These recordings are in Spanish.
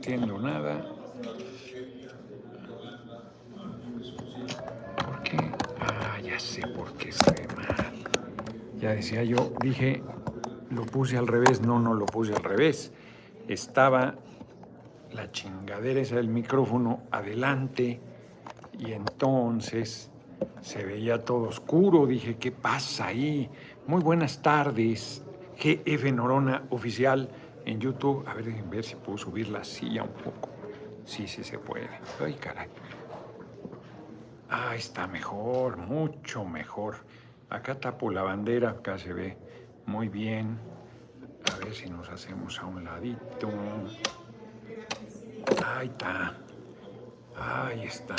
entiendo nada. ¿Por qué? Ah, ya sé por qué se ve mal. Ya decía yo, dije, lo puse al revés. No, no lo puse al revés. Estaba la chingadera esa del micrófono adelante y entonces se veía todo oscuro. Dije, ¿qué pasa ahí? Muy buenas tardes. GF Norona Oficial en YouTube. A ver, déjenme ver si puedo subir la silla un poco. Sí, sí se puede. Ay, caray. Ah, está mejor, mucho mejor. Acá tapo la bandera, acá se ve muy bien. A ver si nos hacemos a un ladito. Ahí está. Ahí está.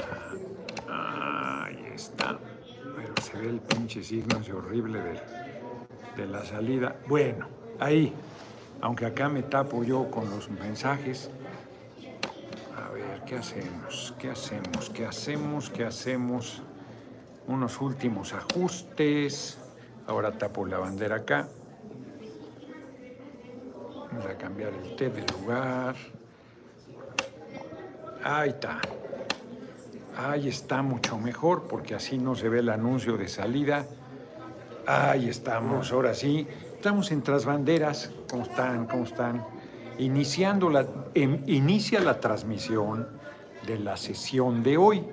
Ahí está. Pero se ve el pinche signo ese horrible de, de la salida. Bueno, ahí aunque acá me tapo yo con los mensajes. A ver, ¿qué hacemos? ¿Qué hacemos? ¿Qué hacemos? ¿Qué hacemos? Unos últimos ajustes. Ahora tapo la bandera acá. Vamos a cambiar el té de lugar. Ahí está. Ahí está mucho mejor porque así no se ve el anuncio de salida. Ahí estamos, ahora sí. Estamos en Trasbanderas. ¿Cómo están? ¿Cómo están? Iniciando la, em, inicia la transmisión de la sesión de hoy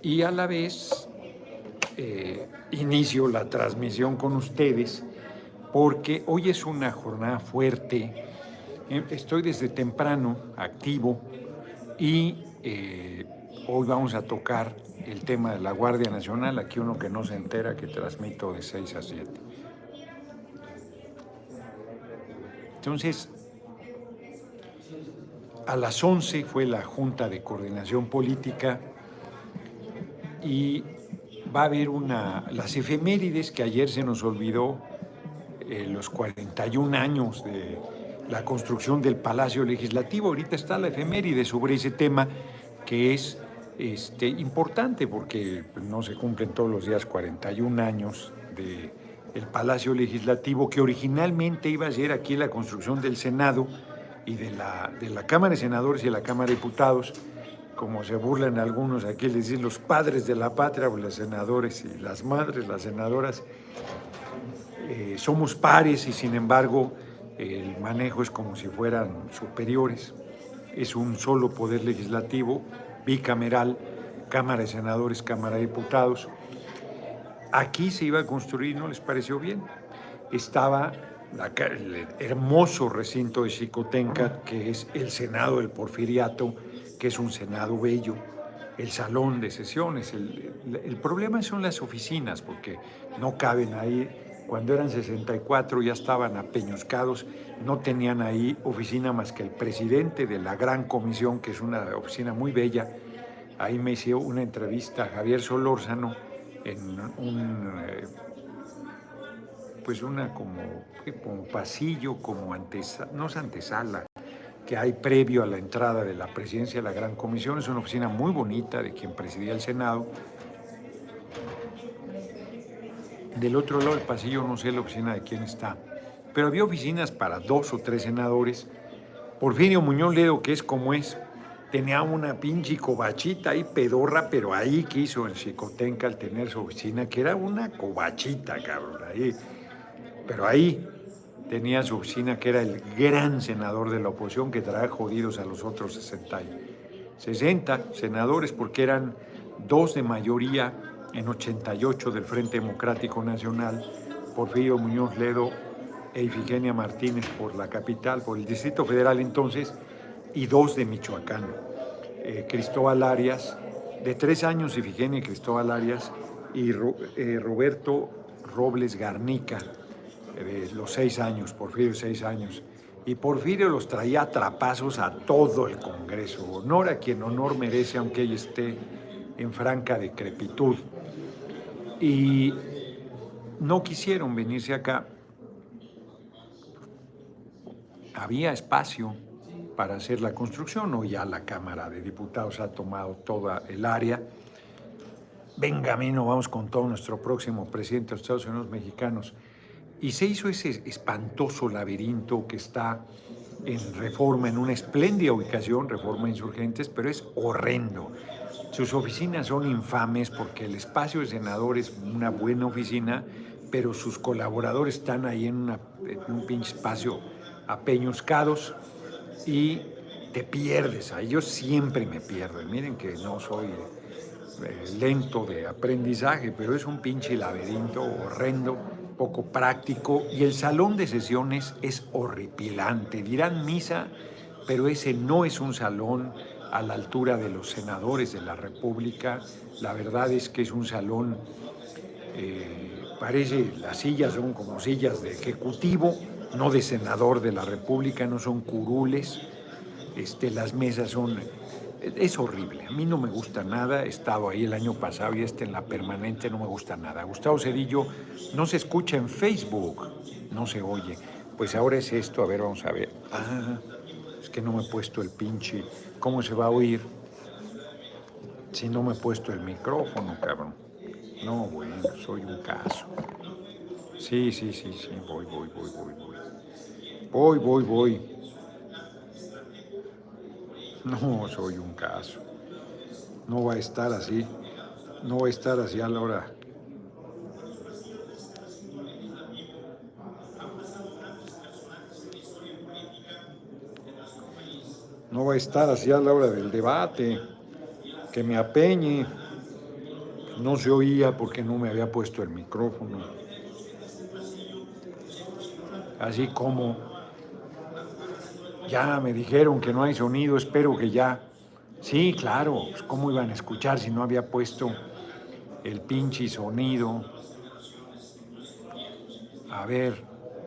y a la vez eh, inicio la transmisión con ustedes porque hoy es una jornada fuerte. Em, estoy desde temprano activo y eh, hoy vamos a tocar el tema de la Guardia Nacional. Aquí uno que no se entera que transmito de 6 a 7. Entonces, a las 11 fue la Junta de Coordinación Política y va a haber una, las efemérides que ayer se nos olvidó, eh, los 41 años de la construcción del Palacio Legislativo. Ahorita está la efeméride sobre ese tema que es este, importante porque no se cumplen todos los días 41 años de el Palacio Legislativo, que originalmente iba a ser aquí la construcción del Senado y de la, de la Cámara de Senadores y de la Cámara de Diputados, como se burlan algunos aquí, les dicen los padres de la patria, o los senadores y las madres, las senadoras, eh, somos pares y sin embargo el manejo es como si fueran superiores. Es un solo poder legislativo, bicameral, Cámara de Senadores, Cámara de Diputados Aquí se iba a construir, no les pareció bien. Estaba el hermoso recinto de Xicotenca, que es el Senado del Porfiriato, que es un Senado bello, el salón de sesiones. El, problema son las oficinas, porque no caben ahí. Cuando eran 64 ya estaban apeñuscados, no tenían ahí oficina más que el presidente de la Gran Comisión, que es una oficina muy bella. Ahí me hizo una entrevista a Javier Solórzano, en un, eh, pues una como, como pasillo, como antesala, no es antesala, que hay previo a la entrada de la presidencia de la Gran Comisión. Es una oficina muy bonita de quien presidía el Senado. Del otro lado del pasillo no sé la oficina de quién está, pero había oficinas para dos o tres senadores. Porfirio Muñoz Ledo, que es como es, tenía una pinche cobachita ahí pedorra, pero ahí quiso en Chicotenca al tener su oficina, que era una cobachita, cabrón, ahí. Pero ahí tenía su oficina, que era el gran senador de la oposición, que trae jodidos a los otros 60, 60 senadores, porque eran dos de mayoría en 88 del Frente Democrático Nacional, Porfirio Muñoz Ledo e Ifigenia Martínez por la capital, por el Distrito Federal entonces, y dos de Michoacán. Eh, Cristóbal Arias, de tres años Ifigenia Cristóbal Arias y eh, Roberto Robles Garnica, los seis años, Porfirio seis años. Y Porfirio los traía a trapazos a todo el Congreso. Honor a quien honor merece, aunque ella esté en franca decrepitud. Y no quisieron venirse acá. Había espacio para hacer la construcción, o ya la Cámara de Diputados ha tomado toda el área. Venga, no vamos con todo nuestro próximo presidente de los Estados Unidos mexicanos. Y se hizo ese espantoso laberinto que está en Reforma, en una espléndida ubicación, Reforma Insurgentes, pero es horrendo. Sus oficinas son infames porque el espacio de senador es una buena oficina, pero sus colaboradores están ahí en, un pinche espacio apeñuscados y te pierdes. Ahí yo siempre me pierdo. Miren que no soy eh, lento de aprendizaje, pero es un pinche laberinto horrendo poco práctico y el salón de sesiones es horripilante. Dirán misa, pero ese no es un salón a la altura de los senadores de la República. La verdad es que es un salón, eh, parece, las sillas son como sillas de ejecutivo, no de senador de la República, no son curules. Este, las mesas son es horrible. A mí no me gusta nada. He estado ahí el año pasado y este en la permanente no me gusta nada. Gustavo Cedillo no se escucha en Facebook, no se oye. Pues ahora es esto, a ver, vamos a ver. Ah, es que no me he puesto el pinche. ¿Cómo se va a oír si no me he puesto el micrófono, cabrón? No, bueno, soy un caso. Sí, sí, sí, sí, voy, voy, voy, voy, voy. Voy, voy, voy. No soy un caso. No va a estar así. No va a estar así a la hora. No va a estar así a la hora del debate. Que me apeñe. No se oía porque no me había puesto el micrófono. Así como ya me dijeron que no hay sonido, espero que ya. Sí, claro, pues, ¿cómo iban a escuchar si no había puesto el pinche sonido? A ver,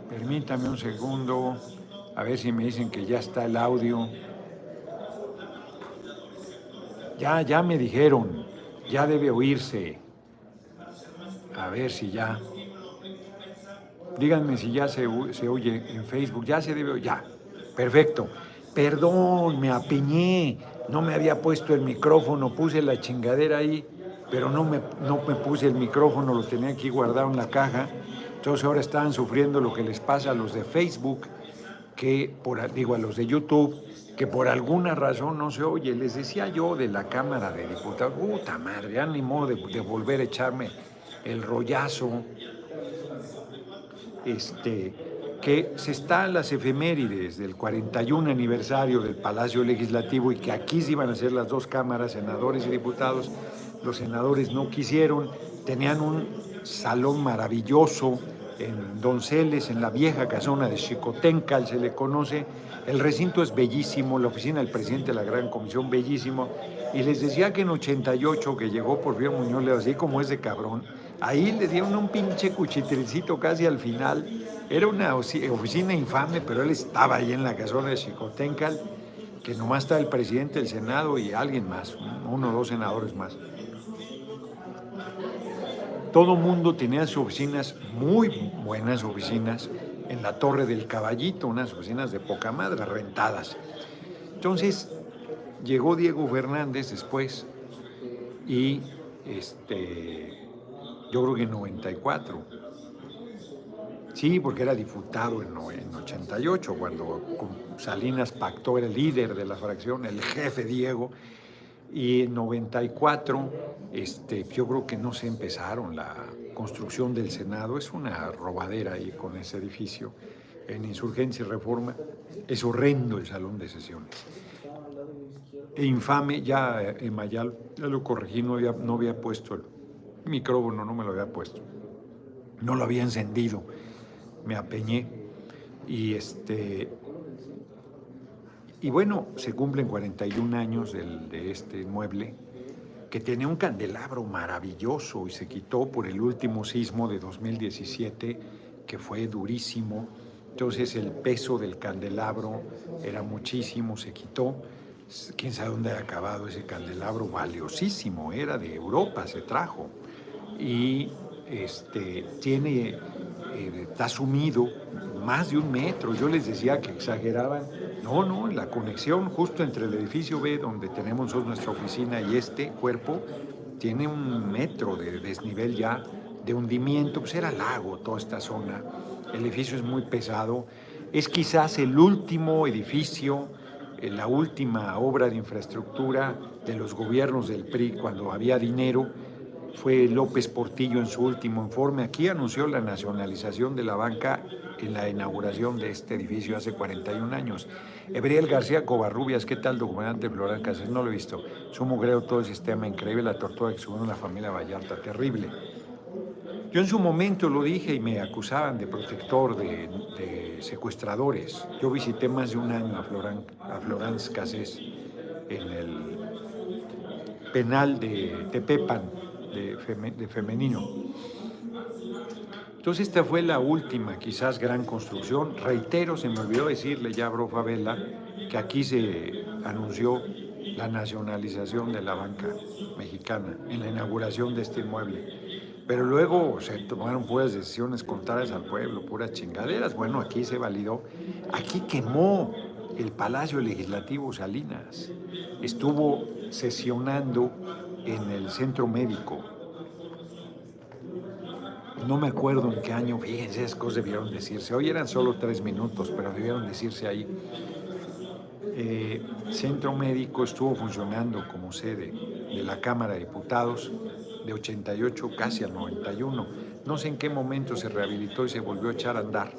permítame un segundo, a ver si me dicen que ya está el audio. Ya, ya me dijeron, ya debe oírse. A ver si ya. Díganme si ya se, se oye en Facebook, ya se debe ya. Perfecto. Perdón, me apiñé, no me había puesto el micrófono, puse la chingadera ahí, pero no me, no me puse el micrófono, lo tenía aquí guardado en la caja. Entonces ahora estaban sufriendo lo que les pasa a los de Facebook, que por, digo a los de YouTube, que por alguna razón no se oye. Les decía yo de la Cámara de Diputados, puta madre, ya ni modo de, de volver a echarme el rollazo. Este, que se están las efemérides del 41 aniversario del Palacio Legislativo y que aquí se iban a hacer las dos cámaras, senadores y diputados. Los senadores no quisieron, tenían un salón maravilloso en Donceles, en la vieja casona de Chicotencal, se le conoce. El recinto es bellísimo, la oficina del presidente de la Gran Comisión, bellísimo. Y les decía que en 88, que llegó por Porfirio Muñoz, así como es de cabrón, ahí le dieron un pinche cuchitricito casi al final era una oficina infame, pero él estaba ahí en la casona de Chicotencal, que nomás está el presidente del Senado y alguien más, uno o dos senadores más. Todo mundo tenía sus oficinas, muy buenas oficinas, en la Torre del Caballito, unas oficinas de poca madre, rentadas. Entonces, llegó Diego Fernández después y este, yo creo que en 94 Sí, porque era diputado en, 88, cuando Salinas pactó, era el líder de la fracción, el jefe Diego. Y en 94, este, yo creo que no se empezaron la construcción del Senado. Es una robadera ahí con ese edificio. En Insurgencia y Reforma es horrendo el salón de sesiones. E infame, ya en Mayal, ya lo corregí, no había, no había puesto el micrófono, no me lo había puesto. No lo había encendido me apeñé y este y bueno, se cumplen 41 años de este mueble que tenía un candelabro maravilloso y se quitó por el último sismo de 2017 que fue durísimo. Entonces el peso del candelabro era muchísimo, se quitó. Quién sabe dónde ha acabado ese candelabro valiosísimo, era de Europa, se trajo. Y este, tiene eh, está sumido más de un metro. Yo les decía que exageraban. No, no, la conexión justo entre el edificio B, donde tenemos nuestra oficina, y este cuerpo, tiene un metro de desnivel ya, de hundimiento. Pues era lago toda esta zona. El edificio es muy pesado. Es quizás el último edificio, eh, la última obra de infraestructura de los gobiernos del PRI cuando había dinero. Fue López Portillo en su último informe. Aquí anunció la nacionalización de la banca en la inauguración de este edificio hace 41 años. Ebriel García Covarrubias, ¿qué tal, documentante Florán Cáceres? No lo he visto. Sumo creo todo el sistema increíble, la tortuga que en la familia Vallarta, terrible. Yo en su momento lo dije y me acusaban de protector, de, secuestradores. Yo visité más de un año a, Florán, a Cassés en el penal de Tepepan, femenino. Entonces esta fue la última, quizás, gran construcción. Reitero, se me olvidó decirle ya a Bro Favela que aquí se anunció la nacionalización de la banca mexicana en la inauguración de este inmueble. Pero luego se tomaron puras decisiones contrarias al pueblo, puras chingaderas. Bueno, aquí se validó. Aquí quemó el Palacio Legislativo Salinas. Estuvo sesionando en el centro médico. No me acuerdo en qué año, fíjense, esas cosas debieron decirse. Hoy eran solo tres minutos, pero debieron decirse ahí. Eh, centro médico estuvo funcionando como sede de la Cámara de Diputados de 88 casi al 91. No sé en qué momento se rehabilitó y se volvió a echar a andar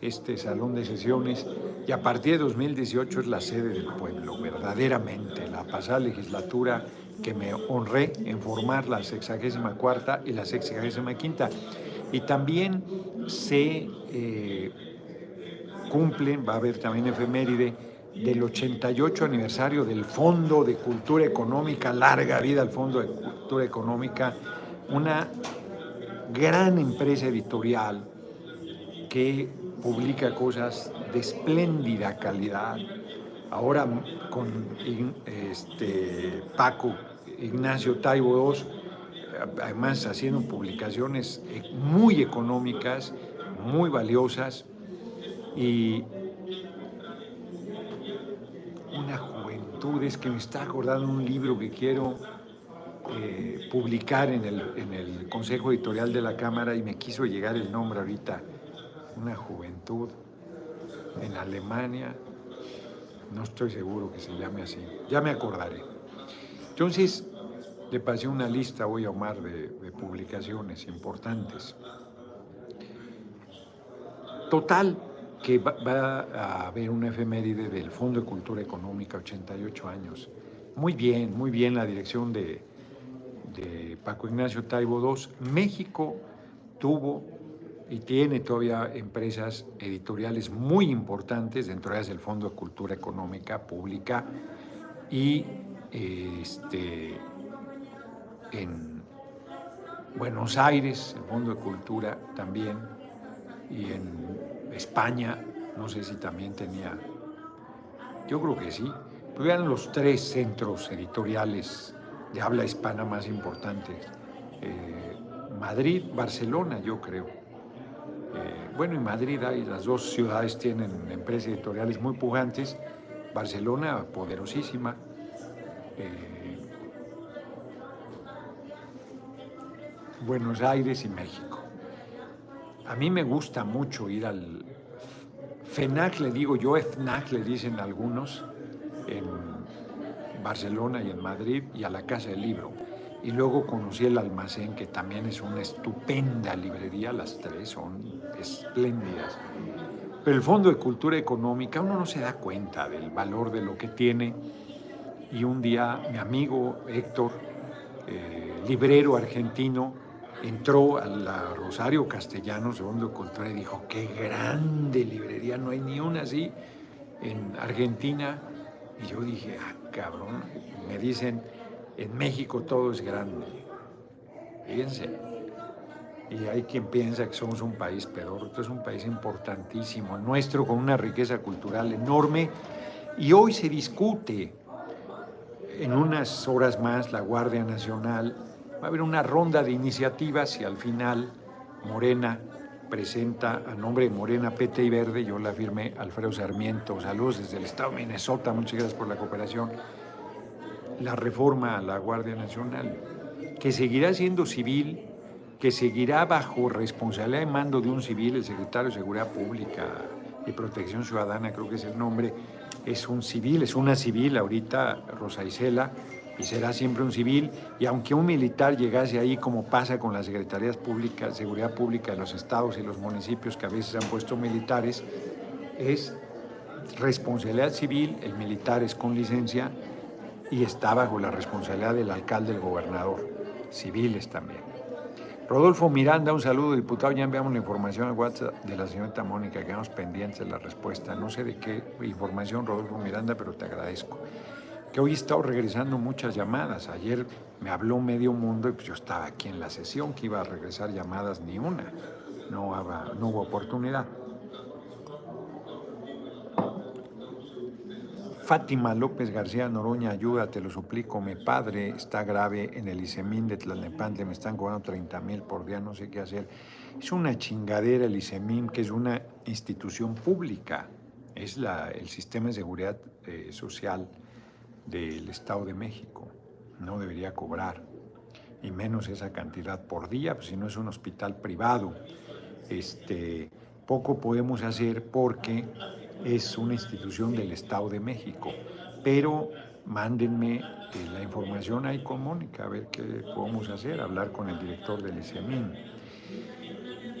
este salón de sesiones y a partir de 2018 es la sede del pueblo, verdaderamente. La pasada legislatura que me honré en formar la 64 y la 65 y también se eh, cumplen, va a haber también efeméride, del 88 aniversario del Fondo de Cultura Económica, larga vida al Fondo de Cultura Económica, una gran empresa editorial que publica cosas de espléndida calidad. Ahora con este, Paco Ignacio Taibo II, además haciendo publicaciones muy económicas, muy valiosas y una juventud, es que me está acordando un libro que quiero eh, publicar en el, en el Consejo Editorial de la Cámara y me quiso llegar el nombre ahorita, una juventud en Alemania, no estoy seguro que se llame así, ya me acordaré. Entonces, le pasé una lista hoy a Omar de, publicaciones importantes. Total, que va, a haber una efeméride del Fondo de Cultura Económica, 88 años. Muy bien, muy bien la dirección de, de Paco Ignacio Taibo II. México tuvo y tiene todavía empresas editoriales muy importantes, dentro de ellas el Fondo de Cultura Económica Pública y este, en Buenos Aires, el Fondo de Cultura también, y en España, no sé si también tenía, yo creo que sí, pero eran los tres centros editoriales de habla hispana más importantes. Eh, Madrid, Barcelona, yo creo. Eh, bueno, en Madrid hay, las dos ciudades tienen empresas editoriales muy pujantes. Barcelona, poderosísima. Eh, Buenos Aires y México. A mí me gusta mucho ir al FENAC, le digo yo, FNAC le dicen algunos, en Barcelona y en Madrid, y a la Casa del Libro. Y luego conocí el almacén, que también es una estupenda librería, las tres son espléndidas. Pero el Fondo de Cultura Económica, uno no se da cuenta del valor de lo que tiene. Y un día mi amigo Héctor, eh, librero argentino, entró a Rosario Castellanos, segundo Cultura, y dijo, qué grande librería, no hay ni una así en Argentina. Y yo dije, ah, cabrón, me dicen, en México todo es grande. Fíjense. Y hay quien piensa que somos un país peor. Esto es un país importantísimo, nuestro, con una riqueza cultural enorme. Y hoy se discute en unas horas más la Guardia Nacional Va a haber una ronda de iniciativas y al final Morena presenta a nombre de Morena, PT y Verde, yo la firmé, Alfredo Sarmiento, saludos desde el estado de Minnesota, muchas gracias por la cooperación, la reforma a la Guardia Nacional, que seguirá siendo civil, que seguirá bajo responsabilidad de mando de un civil, el secretario de Seguridad Pública, y Protección Ciudadana, creo que es el nombre, es un civil, es una civil ahorita, Rosa Isela, y será siempre un civil, y aunque un militar llegase ahí, como pasa con las secretarías públicas, seguridad pública de los estados y los municipios que a veces han puesto militares, es responsabilidad civil, el militar es con licencia y está bajo la responsabilidad del alcalde, el gobernador, civiles también. Rodolfo Miranda, un saludo, diputado. Ya enviamos la información al WhatsApp de la señorita Mónica, quedamos pendientes de la respuesta. No sé de qué información, Rodolfo Miranda, pero te agradezco. Que hoy he estado regresando muchas llamadas. Ayer me habló medio mundo y pues yo estaba aquí en la sesión, que iba a regresar llamadas ni una. No, no hubo oportunidad. Fátima López García Noroña, ayuda, te lo suplico. Mi padre está grave en el ICEMIN de Tlalnepantla, me están cobrando 30 mil por día, no sé qué hacer. Es una chingadera el ICEMIN, que es una institución pública. Es la, el sistema de seguridad eh, social del Estado de México. No debería cobrar, y menos esa cantidad por día, pues si no es un hospital privado. Este, poco podemos hacer porque es una institución del Estado de México, pero mándenme eh, la información ahí con Mónica, a ver qué podemos hacer, hablar con el director del ICEMIN.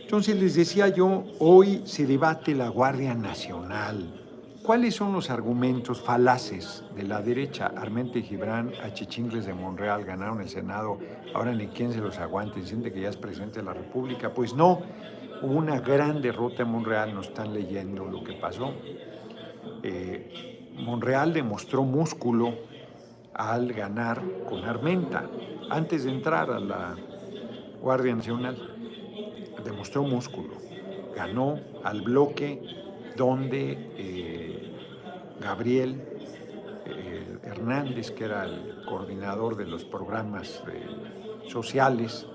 Entonces les decía yo, hoy se debate la Guardia Nacional. ¿Cuáles son los argumentos falaces de la derecha? Armente y Gibran, a Chichingles de Monreal ganaron el Senado, ahora ni quién se los aguante, siente que ya es presidente de la República. Pues no, Hubo una gran derrota en Monreal, no están leyendo lo que pasó. Eh, Monreal demostró músculo al ganar con Armenta, antes de entrar a la Guardia Nacional. Demostró músculo. Ganó al bloque donde eh, Gabriel eh, Hernández, que era el coordinador de los programas sociales,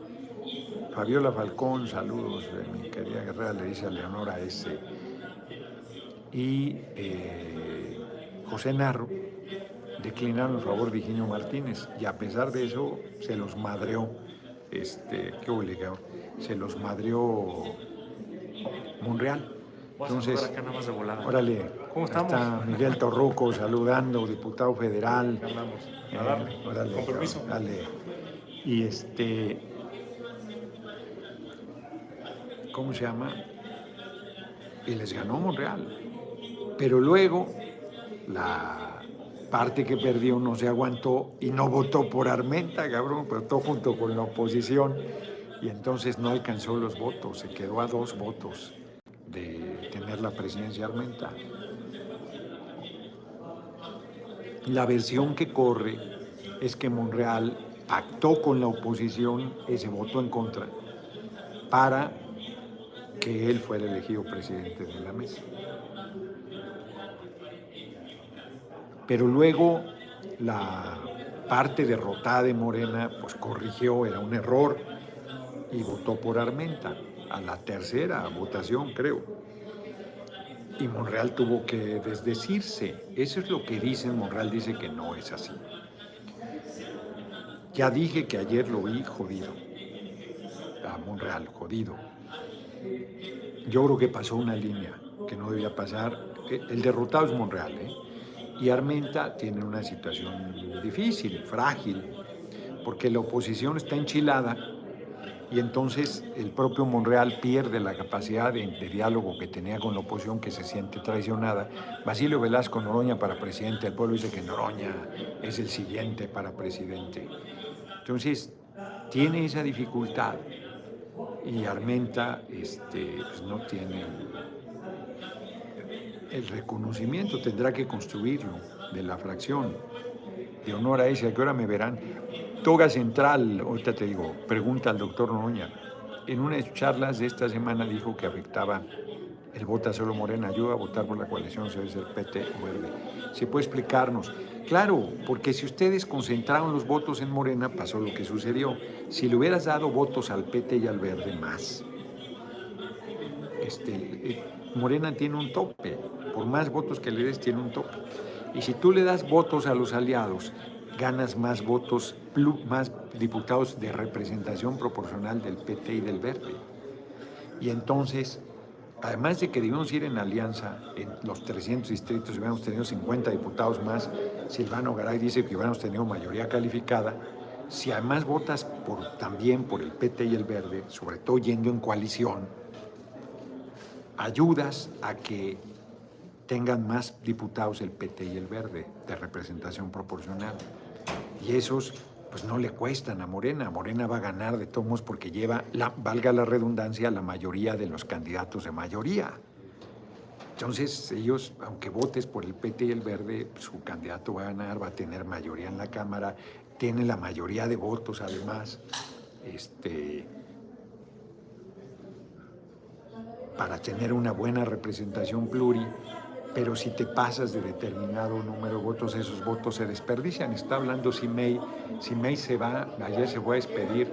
Fabiola Falcón, saludos de mi querida guerrera, le dice a Leonora S. Y eh, José Narro declinaron en favor de Higinio Martínez y a pesar de eso se los madreó, este, qué obligado, se los madreó Monreal. Entonces, acá nada más de órale, ¿Cómo estamos? Está Miguel Torruco saludando, diputado federal. Andamos. Eh, órale, compromiso. Dale. Y este, ¿cómo se llama? Y les ganó Monreal. Pero luego la parte que perdió no se aguantó y no votó por Armenta, cabrón, votó junto con la oposición y entonces no alcanzó los votos, se quedó a dos votos de tener la presidencia Armenta. La versión que corre es que Monreal pactó con la oposición ese voto en contra para que él fue el elegido presidente de la mesa. Pero luego la parte derrotada de Morena pues corrigió, era un error y votó por Armenta a la tercera votación, creo. Y Monreal tuvo que desdecirse. Eso es lo que dicen. Monreal dice que no es así. Ya dije que ayer lo vi jodido. A Monreal, jodido. Yo creo que pasó una línea que no debía pasar. El derrotado es Monreal, ¿eh? Y Armenta tiene una situación difícil, frágil, porque la oposición está enchilada y entonces el propio Monreal pierde la capacidad de, diálogo que tenía con la oposición, que se siente traicionada. Basilio Velasco Noroña para presidente, el pueblo dice que Noroña es el siguiente para presidente. Entonces, tiene esa dificultad y Armenta este, pues, no tiene el reconocimiento, tendrá que construirlo de la fracción. De honor a ese, ¿a qué hora me verán? Toga Central, ahorita te digo, pregunta al doctor Noña. En una de sus charlas de esta semana dijo que afectaba el vota solo Morena, ayuda a votar por la coalición, se ser PT o. ¿Se puede explicarnos? Claro, porque si ustedes concentraron los votos en Morena, pasó lo que sucedió. Si le hubieras dado votos al PT y al Verde más, este, eh, Morena tiene un tope. Por más votos que le des, tiene un tope. Y si tú le das votos a los aliados, ganas más votos, más diputados de representación proporcional del PT y del Verde. Y entonces además de que debemos ir en alianza en los 300 distritos, si hubiéramos tenido 50 diputados más, Silvano Garay dice que hubiéramos tenido mayoría calificada, si además votas por, también por el PT y el Verde, sobre todo yendo en coalición, ayudas a que tengan más diputados el PT y el Verde de representación proporcional. Y esos pues no le cuestan a Morena. Morena va a ganar de tomos porque lleva, la, valga la redundancia, la mayoría de los candidatos de mayoría. Entonces ellos, aunque votes por el PT y el Verde, su candidato va a ganar, va a tener mayoría en la Cámara, tiene la mayoría de votos además. Este, para tener una buena representación pluri, pero si te pasas de determinado número de votos, esos votos se desperdician. Está hablando Simei, Simei se va, ayer se fue a despedir,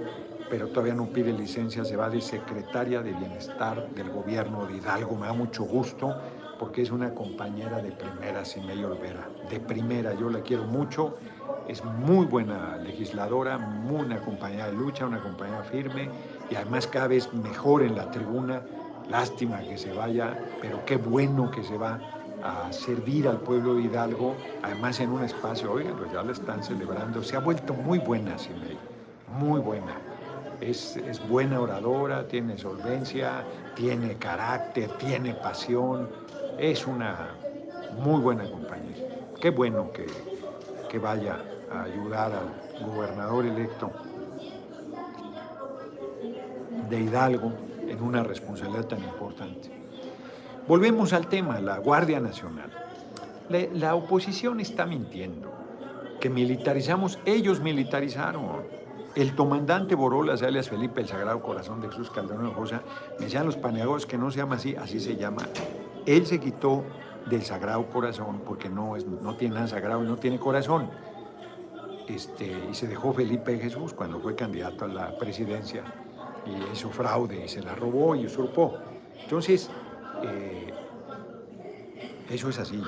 pero todavía no pide licencia, se va de secretaria de Bienestar del gobierno de Hidalgo. Me da mucho gusto porque es una compañera de primera, Simei Olvera, de primera, yo la quiero mucho, es muy buena legisladora, muy una compañera de lucha, una compañera firme y además cada vez mejor en la tribuna. Lástima que se vaya, pero qué bueno que se va a servir al pueblo de Hidalgo, además en un espacio, oigan, pues ya lo están celebrando, se ha vuelto muy buena Simei, muy buena. Es, es, buena oradora, tiene solvencia, tiene carácter, tiene pasión, es una muy buena compañera. Qué bueno que, que vaya a ayudar al gobernador electo de Hidalgo en una responsabilidad tan importante. Volvemos al tema, la Guardia Nacional. La, oposición está mintiendo, que militarizamos, ellos militarizaron. El comandante Borolas, alias Felipe el Sagrado Corazón de Jesús Calderón Rosa, me decían los paneagos que no se llama así, así se llama. Él se quitó del Sagrado Corazón porque no, es, no tiene nada sagrado y no tiene corazón. Este, y se dejó Felipe Jesús cuando fue candidato a la presidencia y hizo fraude y se la robó y usurpó. Entonces, eh, eso es así.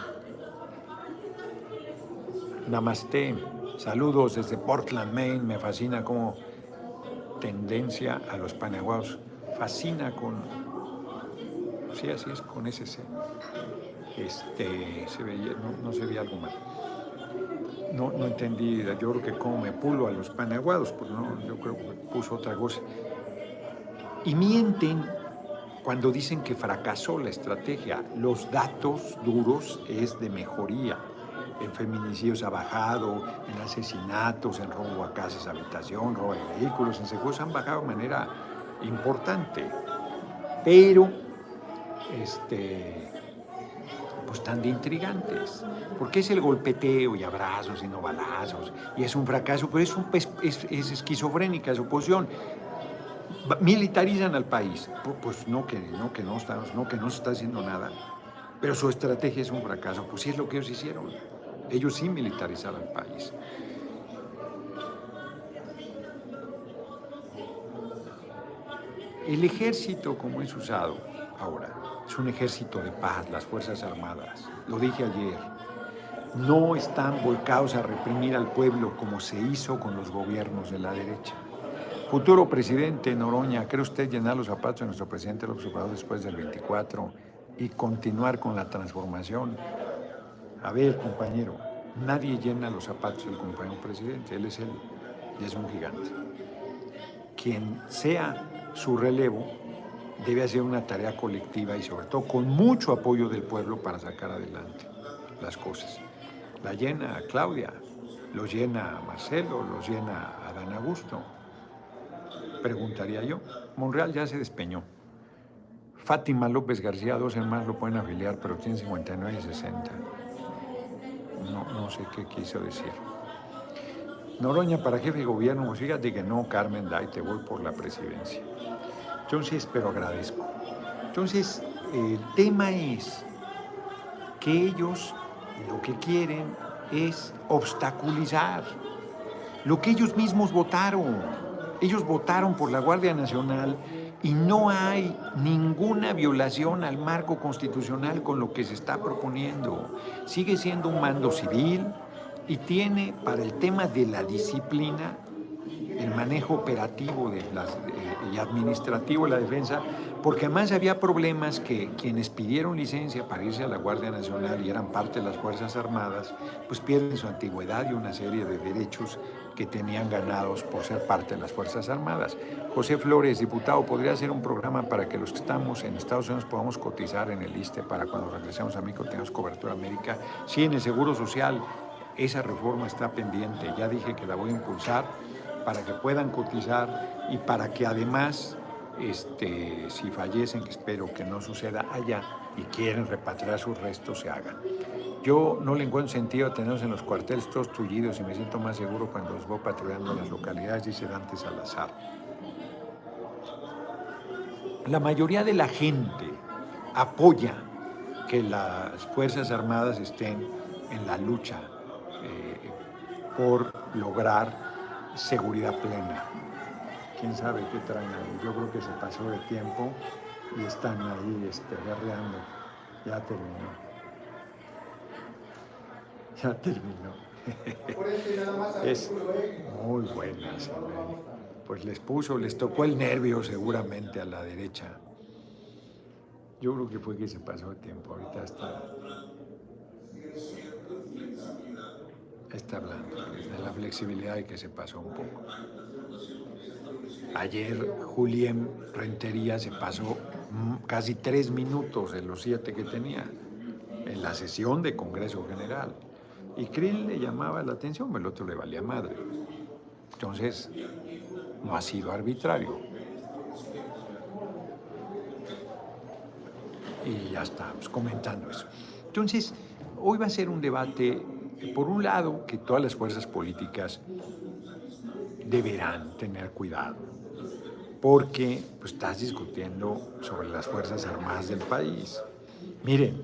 Namaste. Saludos desde Portland, Maine. Me fascina como tendencia a los panaguaos. Fascina con. Sí, así es, con ese. Este, se veía, no, se veía algo mal. No, no entendí, yo creo que como me pulo a los panaguados, pues no, yo creo que puso otra cosa. Y mienten cuando dicen que fracasó la estrategia, los datos duros es de mejoría. En feminicidios ha bajado, en asesinatos, en robo a casas, habitación, robo de vehículos, en secuestros han bajado de manera importante. Pero, este, pues tan de intrigantes. Porque es el golpeteo y abrazos y no balazos. Y es un fracaso, pero es, un, es, es, es esquizofrénica su oposición militarizan al país. Pues no que no, que no, no, que no se está haciendo nada. Pero su estrategia es un fracaso. Pues sí es lo que ellos hicieron. Ellos sí militarizaron al país. El ejército, como es usado ahora, es un ejército de paz, las Fuerzas Armadas. Lo dije ayer. No están volcados a reprimir al pueblo como se hizo con los gobiernos de la derecha. Futuro presidente Noroña, ¿cree usted llenar los zapatos de nuestro presidente López Obrador después del 24 y continuar con la transformación? A ver, compañero, nadie llena los zapatos del compañero presidente, él es él y es un gigante. Quien sea su relevo debe hacer una tarea colectiva y sobre todo con mucho apoyo del pueblo para sacar adelante las cosas. La llena Claudia, lo llena Marcelo, lo llena Adán Augusto preguntaría yo. Monreal ya se despeñó. Fátima López García, dos hermanos lo pueden afiliar, pero tiene 59 y 60. No, no sé qué quiso decir. Noroña para jefe de gobierno, pues fíjate que no, Carmen Day, te voy por la presidencia. Entonces, pero agradezco. Entonces, el tema es que ellos lo que quieren es obstaculizar lo que ellos mismos votaron. Ellos votaron por la Guardia Nacional y no hay ninguna violación al marco constitucional con lo que se está proponiendo. Sigue siendo un mando civil y tiene para el tema de la disciplina el manejo operativo las, y administrativo de la defensa, porque además había problemas que quienes pidieron licencia para irse a la Guardia Nacional y eran parte de las Fuerzas Armadas, pues pierden su antigüedad y una serie de derechos que tenían ganados por ser parte de las Fuerzas Armadas. José Flores, diputado, ¿podría hacer un programa para que los que estamos en Estados Unidos podamos cotizar en el ISTE para cuando regresemos a México tengamos cobertura América? Sí, en el Seguro Social, esa reforma está pendiente, ya dije que la voy a impulsar para que puedan cotizar y para que además, este, si fallecen, que espero que no suceda allá, y quieren repatriar sus restos, se hagan. Yo no le encuentro sentido tenerlos en los cuarteles todos tullidos y me siento más seguro cuando los voy patrullando en las localidades, dice Dante Salazar. La mayoría de la gente apoya que las Fuerzas Armadas estén en la lucha eh, por lograr seguridad plena. ¿Quién sabe qué traen ahí? Yo creo que se pasó de tiempo y están ahí este. Ya terminó. Ya terminó. es muy buena, Pues les puso, les tocó el nervio seguramente a la derecha. Yo creo que fue que se pasó de tiempo. Ahorita está está hablando, de la flexibilidad y que se pasó un poco. Ayer Julien Rentería se pasó casi tres minutos de los siete que tenía en la sesión de Congreso General. Y Krill le llamaba la atención, el otro le valía madre. Entonces, no ha sido arbitrario. Y ya estamos comentando eso. Entonces, hoy va a ser un debate por un lado, que todas las fuerzas políticas deberán tener cuidado, porque pues, estás discutiendo sobre las Fuerzas Armadas del país. Miren,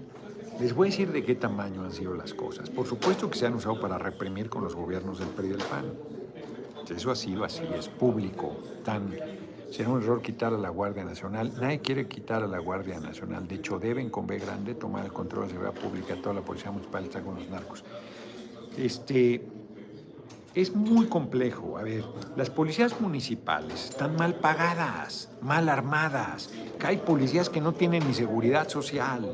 les voy a decir de qué tamaño han sido las cosas. Por supuesto que se han usado para reprimir con los gobiernos del PRI del PAN. Eso ha sido así, es público, tan Será un error quitar a la Guardia Nacional. Nadie quiere quitar a la Guardia Nacional. De hecho, deben con B grande tomar el control de la seguridad pública. Toda la policía municipal está con los narcos. Este, es muy complejo. A ver, las policías municipales están mal pagadas, mal armadas. Hay policías que no tienen ni seguridad social.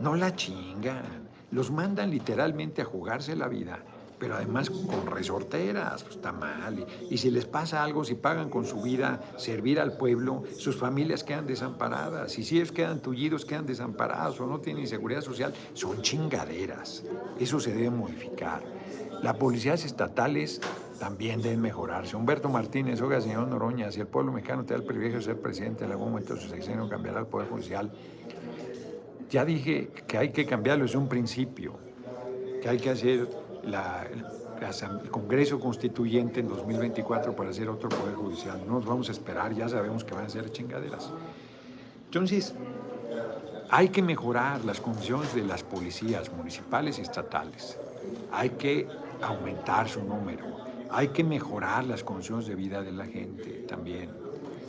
No la chingan. Los mandan literalmente a jugarse la vida, pero además con resorteras, pues está mal. Y, si les pasa algo, si pagan con su vida servir al pueblo, sus familias quedan desamparadas. Y si ellos quedan tullidos, quedan desamparados o no tienen seguridad social, son chingaderas. Eso se debe modificar. Las policías estatales también deben mejorarse. Humberto Martínez, oiga, señor Noroña, si el pueblo mexicano te da el privilegio de ser presidente, en algún momento su sexenio cambiará el Poder Judicial. Ya dije que hay que cambiarlo desde un principio, que hay que hacer el Congreso Constituyente en 2024 para hacer otro Poder Judicial. No nos vamos a esperar, ya sabemos que van a ser chingaderas. Entonces, hay que mejorar las condiciones de las policías municipales y estatales. Hay que aumentar su número. Hay que mejorar las condiciones de vida de la gente también.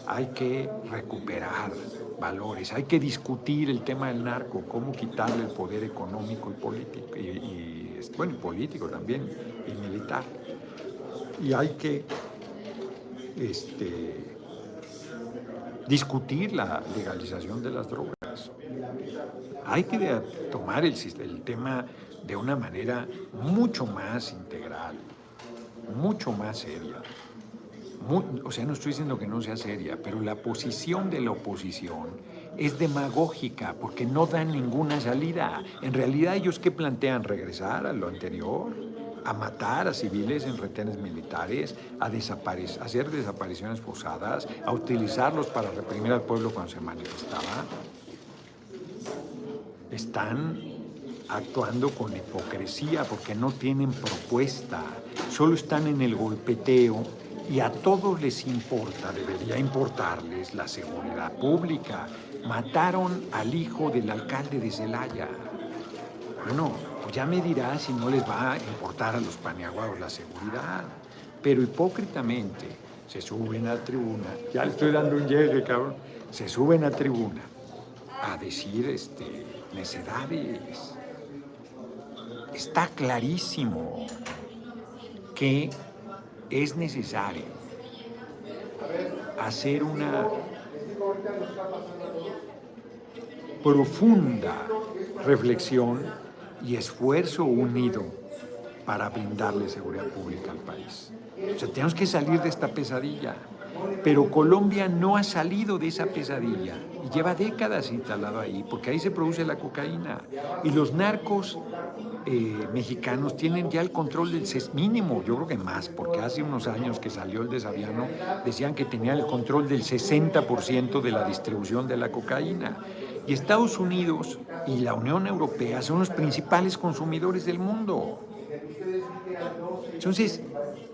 Hay que recuperar valores. Hay que discutir el tema del narco, cómo quitarle el poder económico y político, y, bueno, político también, y militar. Y hay que este, discutir la legalización de las drogas. Hay que tomar el, el tema de una manera mucho más integral, mucho más seria. o sea, no estoy diciendo que no sea seria, pero la posición de la oposición es demagógica porque no dan ninguna salida. En realidad ellos que plantean regresar a lo anterior, a matar a civiles en retenes militares, a, a hacer desapariciones forzadas, a utilizarlos para reprimir al pueblo cuando se manifestaba están actuando con hipocresía porque no tienen propuesta, solo están en el golpeteo y a todos les importa, debería importarles la seguridad pública. Mataron al hijo del alcalde de Celaya. Bueno, pues ya me dirá si no les va a importar a los paneaguados la seguridad. Pero hipócritamente se suben a tribuna, ya le estoy dando un llegue, cabrón, se suben a tribuna a decir este, necedades. Está clarísimo que es necesario hacer una profunda reflexión y esfuerzo unido para brindarle seguridad pública al país. O sea, tenemos que salir de esta pesadilla. Pero Colombia no ha salido de esa pesadilla y lleva décadas instalado ahí, porque ahí se produce la cocaína. Y los narcos eh, mexicanos tienen ya el control del mínimo, yo creo que más, porque hace unos años que salió el desaviano, decían que tenían el control del 60% de la distribución de la cocaína. Y Estados Unidos y la Unión Europea son los principales consumidores del mundo. Entonces,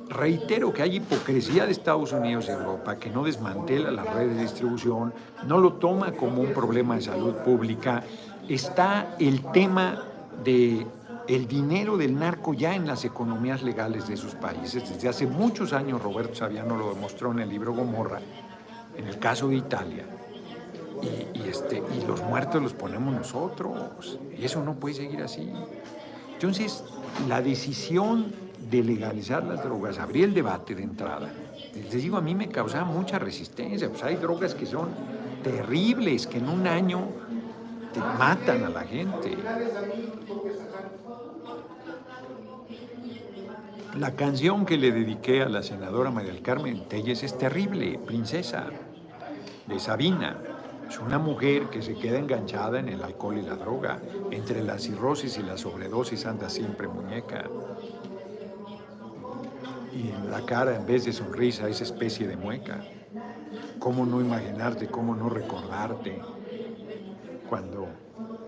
reitero que hay hipocresía de Estados Unidos y Europa que no desmantela las redes de distribución, no lo toma como un problema de salud pública. Está el tema de el dinero del narco ya en las economías legales de esos países. Desde hace muchos años Roberto Saviano lo demostró en el libro Gomorra, en el caso de Italia. Y, este, y los muertos los ponemos nosotros. Y eso no puede seguir así. Entonces, la decisión de legalizar las drogas, abrí el debate de entrada. Les digo, a mí me causaba mucha resistencia. Pues hay drogas que son terribles, que en un año te matan a la gente. La canción que le dediqué a la senadora María del Carmen Telles es terrible, Princesa, de Sabina. Es una mujer que se queda enganchada en el alcohol y la droga. Entre la cirrosis y la sobredosis anda siempre muñeca y en la cara, en vez de sonrisa, esa especie de mueca. ¿Cómo no imaginarte, cómo no recordarte cuando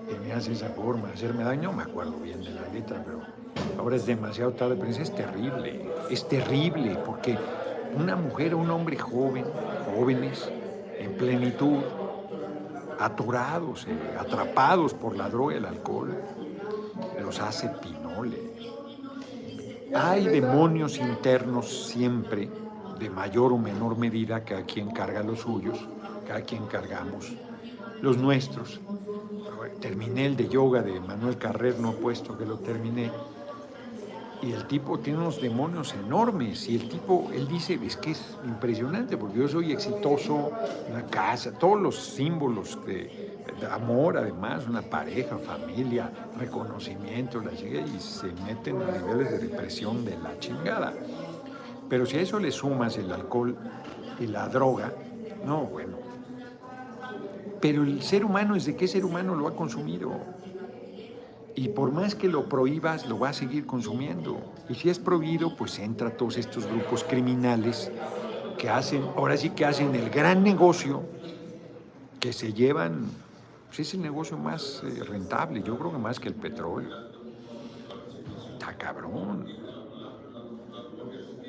tenías esa forma de hacerme daño? No me acuerdo bien de la letra, pero ahora es demasiado tarde, pero es terrible, es terrible, porque una mujer o un hombre joven, jóvenes, en plenitud, aturados, eh, atrapados por la droga el alcohol, los hace pinoles. Hay demonios internos siempre, de mayor o menor medida, cada quien carga los suyos, cada quien cargamos los nuestros. Terminé el de yoga de Manuel Carrer, no puesto que lo terminé. Y el tipo tiene unos demonios enormes. Y el tipo, él dice, es que es impresionante, porque yo soy exitoso, una casa, todos los símbolos de, amor además, una pareja, familia, reconocimiento, la llega y se meten en niveles de depresión de la chingada. Pero si a eso le sumas el alcohol y la droga, no, bueno. Pero el ser humano, ¿desde qué ser humano lo ha consumido? Y por más que lo prohíbas, lo va a seguir consumiendo. Y si es prohibido, pues entra todos estos grupos criminales que hacen, ahora sí que hacen el gran negocio, que se llevan pues es el negocio más eh, rentable, yo creo que más que el petróleo. Está cabrón.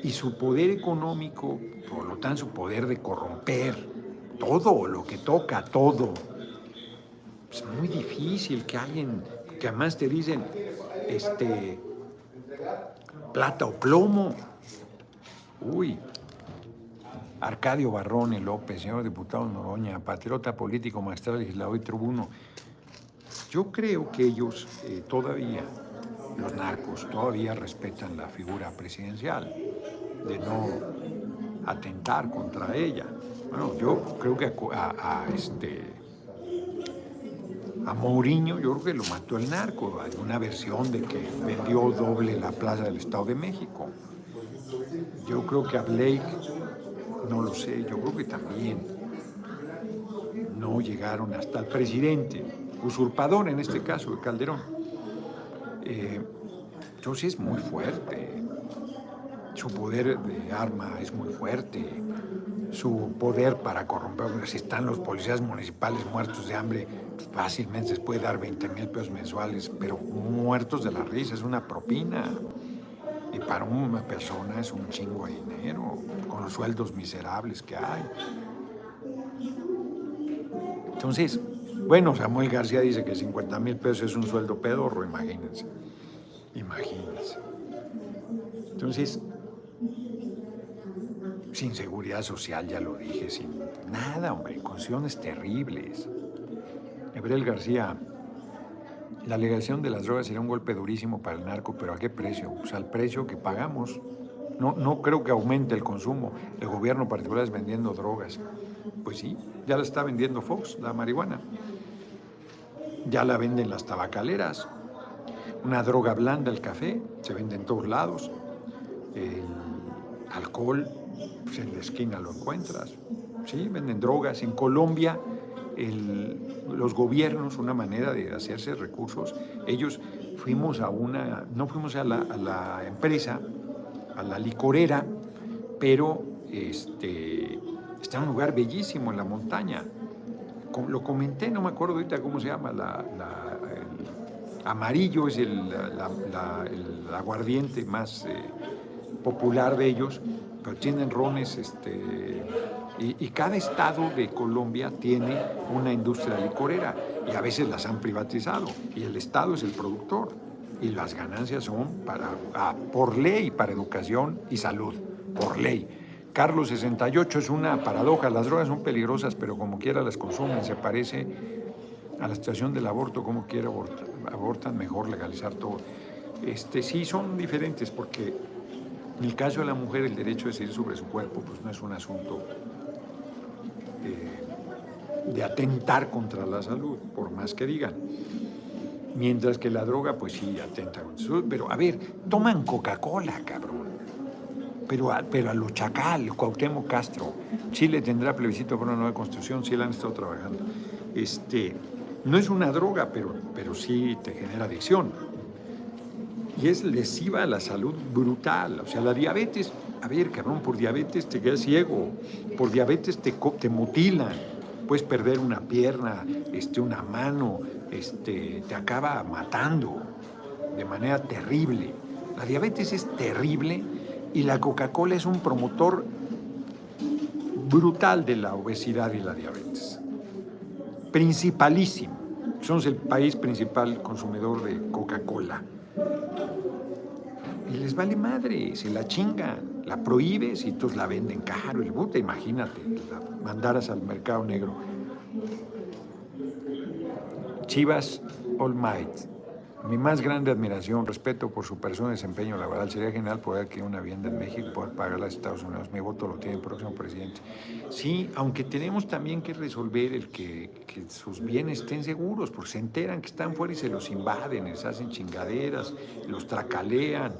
Y su poder económico, por lo tanto su poder de corromper todo lo que toca, todo. Es muy difícil que alguien, que además te dicen, este, plata o plomo. Uy, Arcadio Barrone López, señor diputado Noroña, patriota político, magistrado legislador y tribuno. Yo creo que ellos eh, todavía, los narcos, todavía respetan la figura presidencial, de no atentar contra ella. Bueno, yo creo que a, este a Mourinho yo creo que lo mató el narco. Hay una versión de que vendió doble la plaza del Estado de México. Yo creo que a Blake no lo sé, yo creo que también no llegaron hasta el presidente, usurpador en este caso, de Calderón. Eh, entonces es muy fuerte, su poder de arma es muy fuerte, su poder para corromper, si están los policías municipales muertos de hambre, fácilmente les puede dar 20 mil pesos mensuales, pero muertos de la risa, es una propina. Y para una persona es un chingo de dinero, con los sueldos miserables que hay. Entonces, bueno, Samuel García dice que 50 mil pesos es un sueldo pedorro, imagínense. Imagínense. Entonces, sin seguridad social, ya lo dije, sin nada, hombre, condiciones terribles. Gabriel García la legalización de las drogas sería un golpe durísimo para el narco, pero ¿a qué precio? Pues al precio que pagamos no, no creo que aumente el consumo. El gobierno particular es vendiendo drogas. Pues sí, ya la está vendiendo Fox, la marihuana. Ya la venden las tabacaleras. Una droga blanda, el café, se vende en todos lados. El alcohol, pues en la esquina lo encuentras. Sí, venden drogas. En Colombia, los gobiernos, una manera de hacerse recursos, ellos fuimos a una, no fuimos a la, a la empresa, a la licorera, pero este, está en un lugar bellísimo en la montaña. Lo comenté, no me acuerdo ahorita cómo se llama, la, el amarillo es el, el aguardiente más eh, popular de ellos, pero tienen rones, este, y, cada estado de Colombia tiene una industria licorera y a veces las han privatizado y el estado es el productor y las ganancias son para, ah, por ley para educación y salud, por ley. Carlos 68 es una paradoja, las drogas son peligrosas, pero como quiera las consumen, se parece a la situación del aborto, como quiera abortan, mejor legalizar todo. Este, sí, son diferentes porque en el caso de la mujer el derecho a decidir sobre su cuerpo pues no es un asunto de atentar contra la salud, por más que digan. Mientras que la droga, pues sí, atenta contra la salud. Pero a ver, toman Coca-Cola, cabrón. Pero a, pero a lo chacal, Cuauhtémoc Castro. Chile tendrá plebiscito por una nueva constitución, sí la han estado trabajando. Este, no es una droga, pero, pero sí te genera adicción. Y es lesiva a la salud brutal. O sea, la diabetes, a ver, cabrón, por diabetes te quedas ciego, por diabetes te, te mutilan puedes perder una pierna, este, una mano, este, te acaba matando de manera terrible. La diabetes es terrible y la Coca-Cola es un promotor brutal de la obesidad y la diabetes. Principalísimo. Somos el país principal consumidor de Coca-Cola. Y les vale madre, se la chingan, la prohíbes y entonces la venden caro. El puta, imagínate, la mandaras al mercado negro. Chivas All Might. Mi más grande admiración, respeto por su persona y desempeño laboral. Sería genial poder que una vivienda en México poder pagarla a Estados Unidos. Mi voto lo tiene el próximo presidente. Sí, aunque tenemos también que resolver el que, que sus bienes estén seguros, porque se enteran que están fuera y se los invaden, les hacen chingaderas, los tracalean.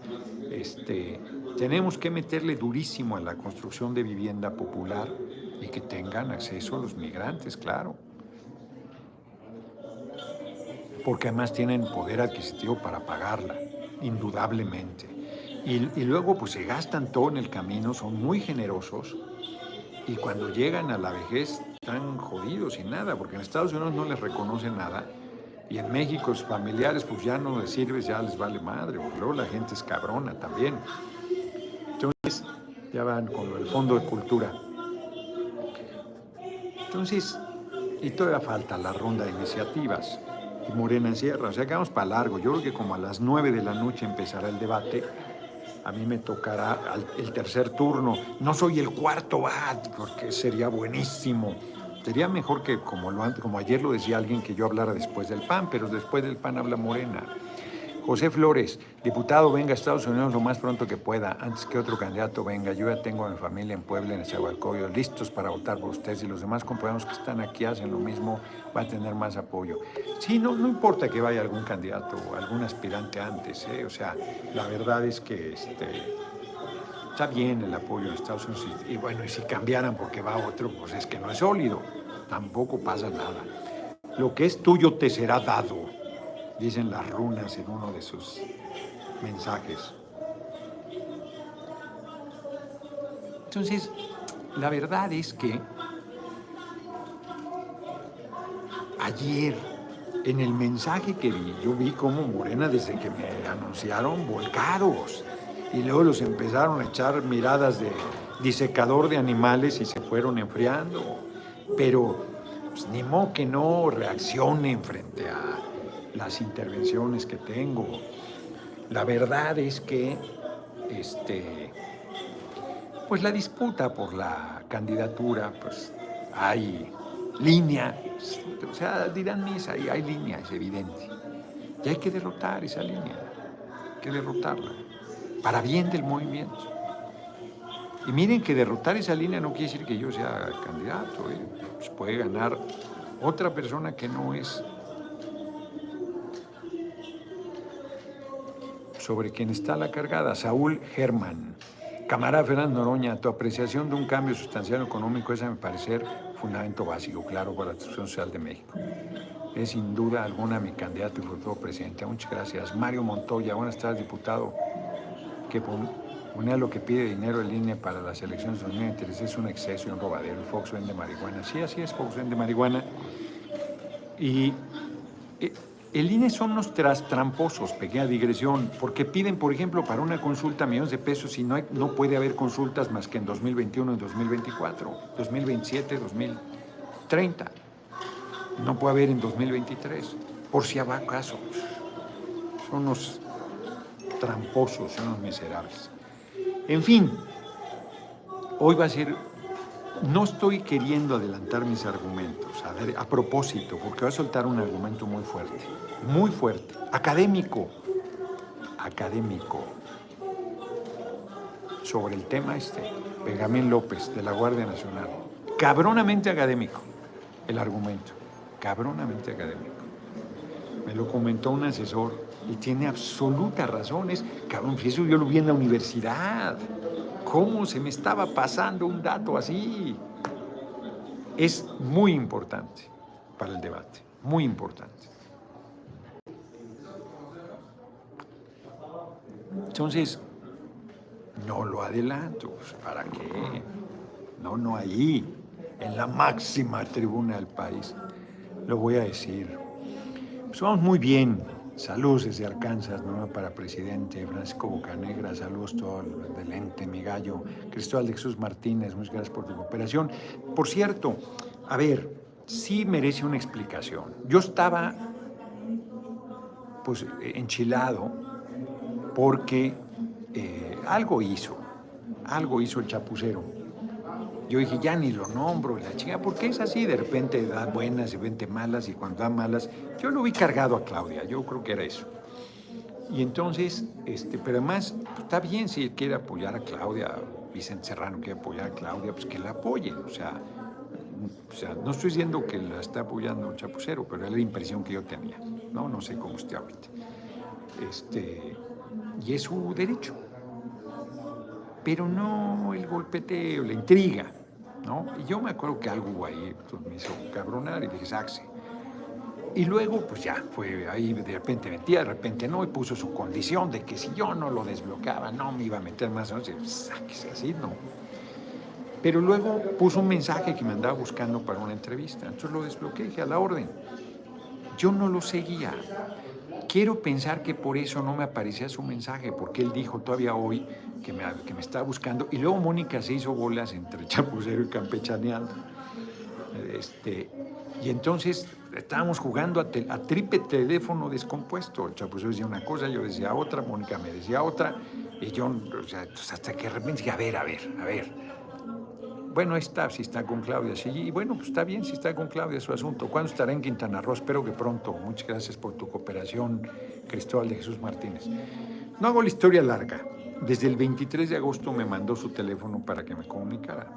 Este, tenemos que meterle durísimo a la construcción de vivienda popular y que tengan acceso a los migrantes, claro. Porque además tienen poder adquisitivo para pagarla, indudablemente. Y, luego pues se gastan todo en el camino, son muy generosos y cuando llegan a la vejez están jodidos y nada, porque en Estados Unidos no les reconocen nada y en México sus familiares pues ya no les sirves, ya les vale madre, luego la gente es cabrona también. Entonces ya van con el fondo de cultura. Entonces, y todavía falta la ronda de iniciativas. Y Morena encierra, o sea que vamos para largo. Yo creo que como a las nueve de la noche empezará el debate. A mí me tocará el tercer turno. No soy el cuarto porque sería buenísimo. Sería mejor que, como, lo, como ayer lo decía alguien, que yo hablara después del PAN, pero después del PAN habla Morena. José Flores, diputado, venga a Estados Unidos lo más pronto que pueda, antes que otro candidato venga. Yo ya tengo a mi familia en Puebla, en Esahualcoyo, listos para votar por ustedes y los demás compañeros que están aquí hacen lo mismo, va a tener más apoyo. Sí, no, no importa que vaya algún candidato algún aspirante antes, ¿eh? o sea, la verdad es que este, está bien el apoyo de Estados Unidos y bueno, y si cambiaran porque va otro, pues es que no es sólido, tampoco pasa nada. Lo que es tuyo te será dado dicen las runas en uno de sus mensajes. Entonces, la verdad es que ayer, en el mensaje que vi, yo vi como Morena, desde que me anunciaron, volcados. Y luego los empezaron a echar miradas de disecador de animales y se fueron enfriando. Pero pues, ni modo que no reaccionen frente a las intervenciones que tengo. La verdad es que este, pues la disputa por la candidatura, pues hay línea, o sea, dirán misa, hay línea, es evidente. Y hay que derrotar esa línea, hay que derrotarla, para bien del movimiento. Y miren que derrotar esa línea no quiere decir que yo sea candidato. ¿eh? Pues puede ganar otra persona que no es sobre quien está la cargada, Saúl Germán. Camarada Fernando Noroña, tu apreciación de un cambio sustancial económico es, a mi parecer, fundamento básico, claro, para la institución social de México. Es sin duda alguna mi candidato y futuro presidente. Muchas gracias. Mario Montoya, buenas tardes, diputado. Que ponía lo que pide dinero en línea para las elecciones de 2023 es un exceso y un robadero. Fox vende marihuana. Sí, así es, Fox vende marihuana. Y el INE son unos tramposos, pequeña digresión, porque piden, por ejemplo, para una consulta millones de pesos y no, no puede haber consultas más que en 2021, en 2024, 2027, 2030. No puede haber en 2023, por si va caso. Son unos tramposos, son unos miserables. En fin, hoy va a ser no estoy queriendo adelantar mis argumentos, a, ver, a propósito, porque voy a soltar un argumento muy fuerte, muy fuerte, académico, académico, sobre el tema este, Benjamín López, de la Guardia Nacional. Cabronamente académico el argumento, cabronamente académico. Me lo comentó un asesor y tiene absoluta razón. Es, cabrón, eso yo lo vi en la universidad cómo se me estaba pasando un dato así. Es muy importante para el debate, muy importante. Entonces, no lo adelanto, pues, ¿para qué? No, no ahí, en la máxima tribuna del país. Lo voy a decir. Pues vamos muy bien, Saludos desde Arkansas, para presidente Francisco Bocanegra, saludos todo el del ente, mi gallo, Cristóbal de Jesús Martínez, muchas gracias por tu cooperación. Por cierto, a ver, sí merece una explicación. Yo estaba, pues, enchilado porque eh, algo hizo, algo hizo el chapucero yo dije, ya ni lo nombro, la chica, porque es así, de repente da buenas, de repente malas, y cuando da malas, yo lo vi cargado a Claudia, yo creo que era eso. Y entonces, este, pero además, pues, está bien si quiere apoyar a Claudia, Vicente Serrano quiere apoyar a Claudia, pues que la apoyen, o sea, o sea, no estoy diciendo que la está apoyando un chapucero, pero es la impresión que yo tenía, ¿no? No sé cómo esté ahorita. Este, y es su derecho pero no el golpeteo, la intriga, ¿no? Y yo me acuerdo que algo ahí pues, me hizo cabronar y dije, saxe. Y luego, pues ya, fue ahí, de repente metía, de repente no, y puso su condición de que si yo no lo desbloqueaba, no me iba a meter más, no sé, sáquese así, no. Pero luego puso un mensaje que me andaba buscando para una entrevista, entonces lo desbloqueé, dije, a la orden. Yo no lo seguía. Quiero pensar que por eso no me aparecía su mensaje, porque él dijo todavía hoy que me, que me estaba buscando. Y luego Mónica se hizo bolas entre chapucero y campechaneando. Este, y entonces estábamos jugando a, tripe teléfono descompuesto. El chapucero decía una cosa, yo decía otra, Mónica me decía otra. Y yo, o sea, pues, hasta que de repente dije, a ver, a ver, a ver. Bueno, está, si está con Claudia. Sí, y bueno, pues está bien si está con Claudia su asunto. ¿Cuándo estará en Quintana Roo? Espero que pronto. Muchas gracias por tu cooperación, Cristóbal de Jesús Martínez. No hago la historia larga. Desde el 23 de agosto me mandó su teléfono para que me comunicara.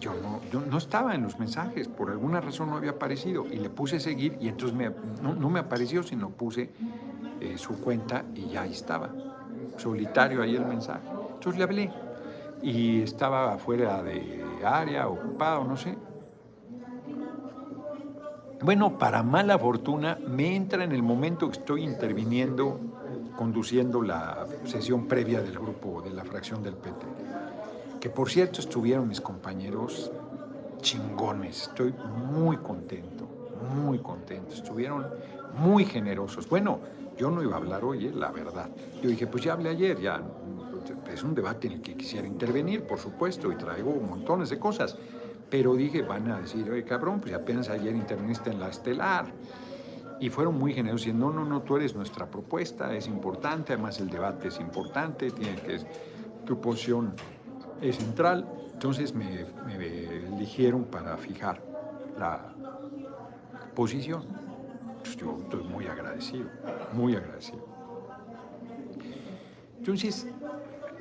Yo no, yo no estaba en los mensajes, por alguna razón no había aparecido y le puse seguir y entonces no, me apareció, sino puse eh, su cuenta y ya estaba, solitario ahí el mensaje. Entonces le hablé y estaba fuera de área, ocupado, no sé. Bueno, para mala fortuna, me entra en el momento que estoy interviniendo conduciendo la sesión previa del grupo de la fracción del PT. Que por cierto estuvieron mis compañeros chingones. Estoy muy contento, muy contento. Estuvieron muy generosos. Bueno, yo no iba a hablar hoy, eh, la verdad. Yo dije, pues ya hablé ayer, ya. Es un debate en el que quisiera intervenir, por supuesto, y traigo montones de cosas. Pero dije, van a decir, oye, cabrón, pues apenas ayer interviniste en la estelar y fueron muy generosos diciendo, no, no, no, tú eres nuestra propuesta, es importante, además el debate es importante, tiene tu posición es central. Entonces me, me eligieron para fijar la posición. Pues yo estoy muy agradecido, muy agradecido. Entonces,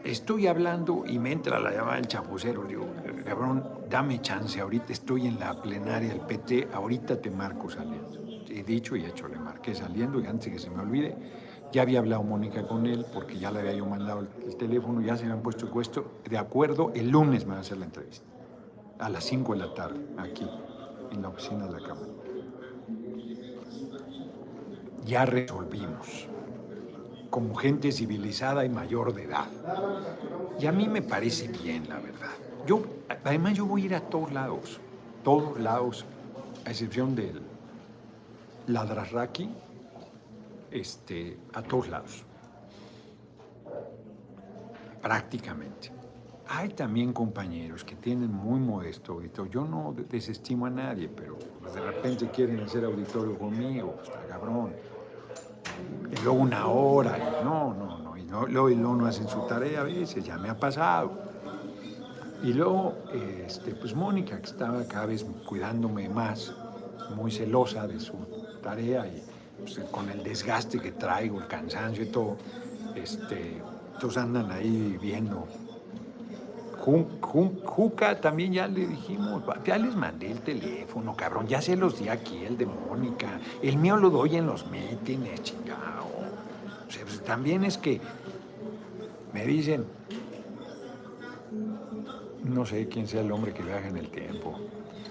estoy hablando y me entra la llamada del chapucero. Digo, cabrón, dame chance, ahorita estoy en la plenaria del PT, ahorita te marco saliendo. He dicho y hecho, le marqué saliendo y antes que se me olvide, ya había hablado Mónica con él porque ya le había yo mandado el, teléfono, ya se han puesto puesto de acuerdo, el lunes me va a hacer la entrevista, a las 5 de la tarde, aquí, en la oficina de la Cámara. Ya resolvimos como gente civilizada y mayor de edad. Y a mí me parece bien, la verdad. Yo, además, yo voy a ir a todos lados, todos lados, a excepción del Ladrarraki, este, a todos lados. Prácticamente. Hay también compañeros que tienen muy modesto auditorio. Yo no desestimo a nadie, pero de repente quieren hacer auditorio conmigo, está cabrón y luego una hora, y no, no, no, y luego, no hacen su tarea a veces, ya me ha pasado. Y luego, este, pues Mónica, que estaba cada vez cuidándome más, muy celosa de su tarea y pues, con el desgaste que traigo, el cansancio y todo, este, todos andan ahí viendo Juca también ya le dijimos, ya les mandé el teléfono, cabrón, ya se los di aquí, el de Mónica. El mío lo doy en los mítines, chingado. Pues, también es que me dicen, no sé quién sea el hombre que viaja en el tiempo.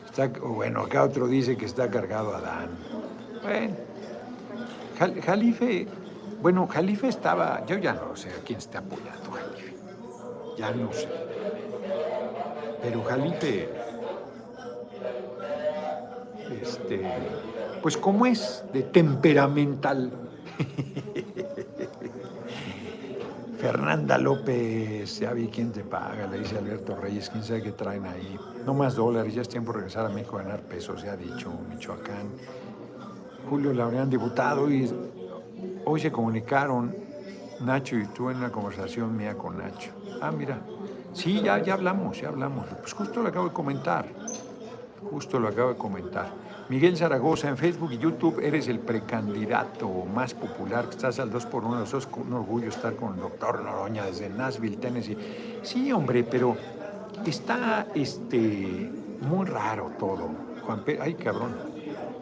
Está, bueno, acá otro dice que está cargado Adán. Bueno, Jalife, bueno, Jalife estaba, yo ya no sé a quién está apoyando Jalife. Ya no sé. Pero Jalife, este, pues como es de temperamental. Fernanda López, ya vi quién te paga, le dice Alberto Reyes, quién sabe qué traen ahí. No más dólares, ya es tiempo de regresar a México a ganar pesos, se ha dicho, Michoacán. Julio Laureán, diputado, y hoy se comunicaron Nacho y tú en una conversación mía con Nacho. Ah, mira, Sí, ya, ya hablamos, ya hablamos. Pues justo lo acabo de comentar. Justo lo acabo de comentar. Miguel Zaragoza, en Facebook y YouTube eres el precandidato más popular, estás al 2 por 1 sos un orgullo estar con el doctor Noroña desde Nashville, Tennessee. Sí, hombre, pero está este, muy raro todo. Juan Pérez, ay cabrón,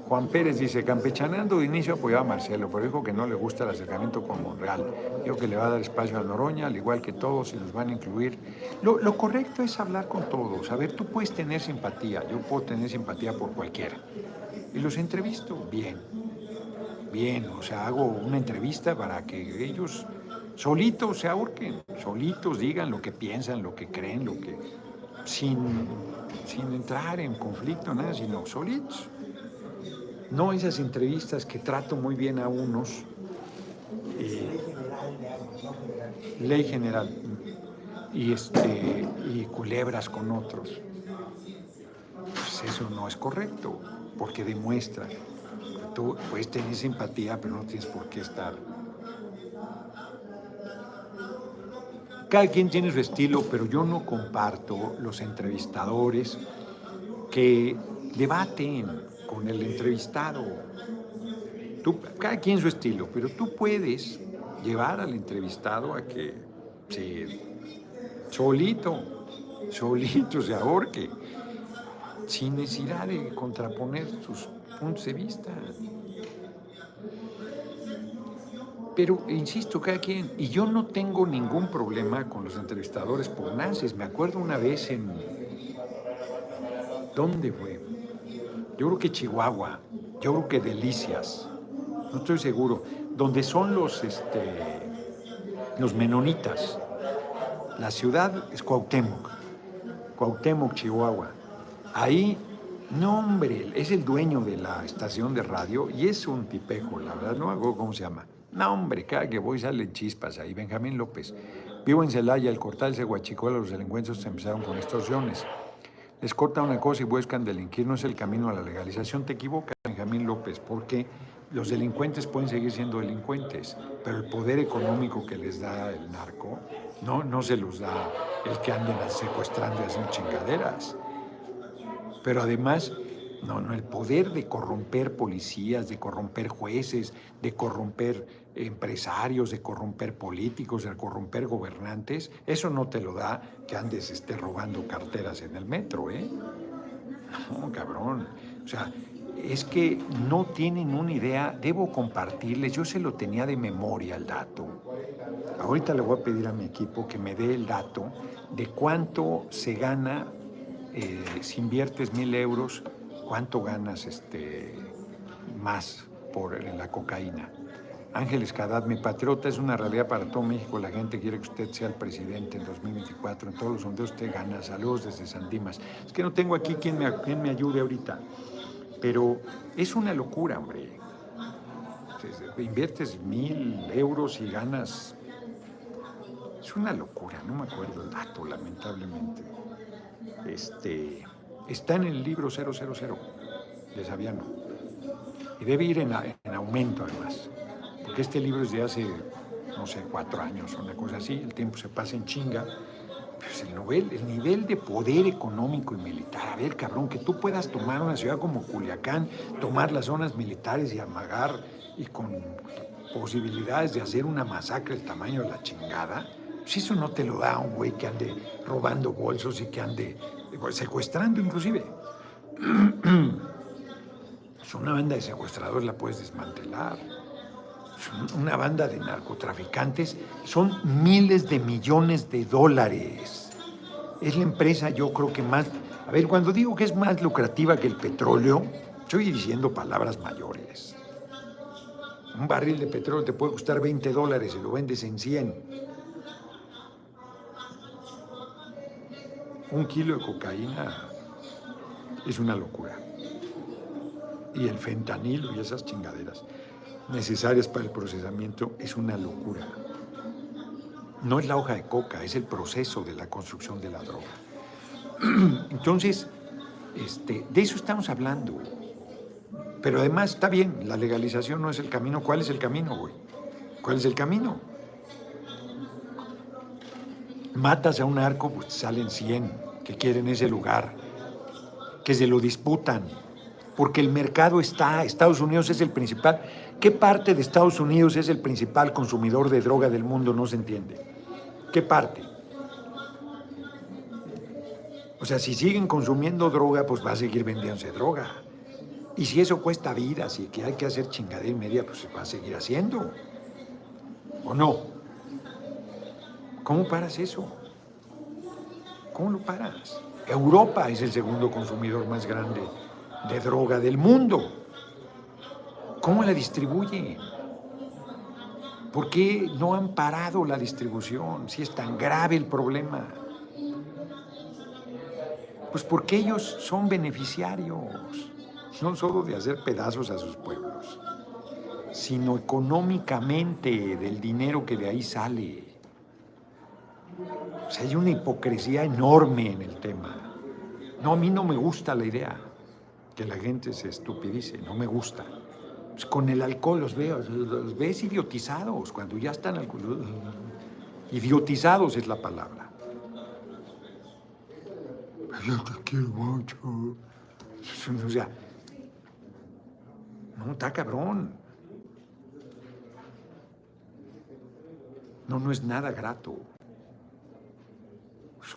Juan Pérez dice, campechaneando de inicio apoyaba a Marcelo, pero dijo que no le gusta el acercamiento con Monreal. Dijo que le va a dar espacio a Noroña, al igual que todos, y los van a incluir. Lo, lo, correcto es hablar con todos. A ver, tú puedes tener simpatía, yo puedo tener simpatía por cualquiera. Y los entrevisto bien, bien. O sea, hago una entrevista para que ellos solitos se ahorquen, solitos digan lo que piensan, lo que creen, lo que... Sin, sin entrar en conflicto, nada, sino solitos. No esas entrevistas que trato muy bien a unos. Eh, ley general. Y, este, y culebras con otros. Pues eso no es correcto, porque demuestra que tú puedes tener simpatía, pero no tienes por qué estar. Cada quien tiene su estilo, pero yo no comparto los entrevistadores que debaten con el entrevistado. Cada quien su estilo, pero tú puedes llevar al entrevistado a que se solito, solito se ahorque, sin necesidad de contraponer sus puntos de vista. Pero, insisto, cada quien, y yo no tengo ningún problema con los entrevistadores por nazis. Me acuerdo una vez en, ¿dónde fue? Yo creo que Chihuahua, yo creo que Delicias, no estoy seguro, donde son los, este, los menonitas. La ciudad es Cuauhtémoc, Cuauhtémoc, Chihuahua. Ahí, no hombre, es el dueño de la estación de radio y es un tipejo, la verdad, no hago cómo se llama. No, hombre, cada que voy salen chispas ahí. Benjamín López. Vivo en Celaya, el cortal de Huachicola, los delincuentes empezaron con extorsiones les corta una cosa y buscan delinquir, no es el camino a la legalización. Te equivocas, Benjamín López, porque los delincuentes pueden seguir siendo delincuentes, pero el poder económico que les da el narco no, no se los da el que anden secuestrando y haciendo chingaderas. Pero además, No, no, el poder de corromper policías, de corromper jueces, de corromper empresarios, de corromper políticos, de corromper gobernantes, eso no te lo da que andes esté robando carteras en el metro, ¿eh? No, cabrón. O sea, es que no tienen una idea, debo compartirles, yo se lo tenía de memoria el dato. Ahorita le voy a pedir a mi equipo que me dé el dato de cuánto se gana eh, si inviertes mil euros, cuánto ganas este, más por la cocaína. Ángeles Cadad, mi patriota es una realidad para todo México. La gente quiere que usted sea el presidente en 2024. En todos los sondeos usted gana. Saludos desde San Dimas. Es que no tengo aquí quien me, quien me ayude ahorita. Pero es una locura, hombre. Inviertes mil euros y ganas. Es una locura, no me acuerdo el dato, lamentablemente. Este, está en el libro 000 de Sabiano. Y debe ir en, en aumento, además. Porque este libro es de hace, no sé, cuatro años o una cosa así. El tiempo se pasa en chinga pues el, nivel, el nivel de poder económico y militar, a ver, cabrón, que tú puedas tomar una ciudad como Culiacán, tomar las zonas militares y amagar y con posibilidades de hacer una masacre del tamaño de la chingada, si eso no te lo da un güey que ande robando bolsos y que ande pues, secuestrando inclusive. Es una banda de secuestradores la puedes desmantelar una banda de narcotraficantes, son miles de millones de dólares. Es la empresa, yo creo que más... A ver, cuando digo que es más lucrativa que el petróleo, estoy diciendo palabras mayores. Un barril de petróleo te puede costar 20 dólares y lo vendes en 100. Un kilo de cocaína es una locura. Y el fentanilo y esas chingaderas necesarias para el procesamiento es una locura. No es la hoja de coca, es el proceso de la construcción de la droga. Entonces, este, de eso estamos hablando. Pero además está bien, la legalización no es el camino. ¿Cuál es el camino, güey? ¿Cuál es el camino? Matas a un arco, pues salen 100 que quieren ese lugar, que se lo disputan, porque el mercado está, Estados Unidos es el principal. ¿Qué parte de Estados Unidos es el principal consumidor de droga del mundo? No se entiende. ¿Qué parte? O sea, si siguen consumiendo droga, pues va a seguir vendiéndose droga. Y si eso cuesta vidas y que hay que hacer chingadera y media, pues se va a seguir haciendo. ¿O no? ¿Cómo paras eso? ¿Cómo lo paras? Europa es el segundo consumidor más grande de droga del mundo. ¿Cómo la distribuyen? ¿Por qué no han parado la distribución si es tan grave el problema? Pues porque ellos son beneficiarios, no solo de hacer pedazos a sus pueblos, sino económicamente del dinero que de ahí sale. O sea, hay una hipocresía enorme en el tema. No, a mí no me gusta la idea que la gente se estupidice, no me gusta. Pues con el alcohol los veo, los ves idiotizados, cuando ya están alcohol. Idiotizados es la palabra. Yo te quiero mucho. O sea, no, está cabrón. No, no es nada grato.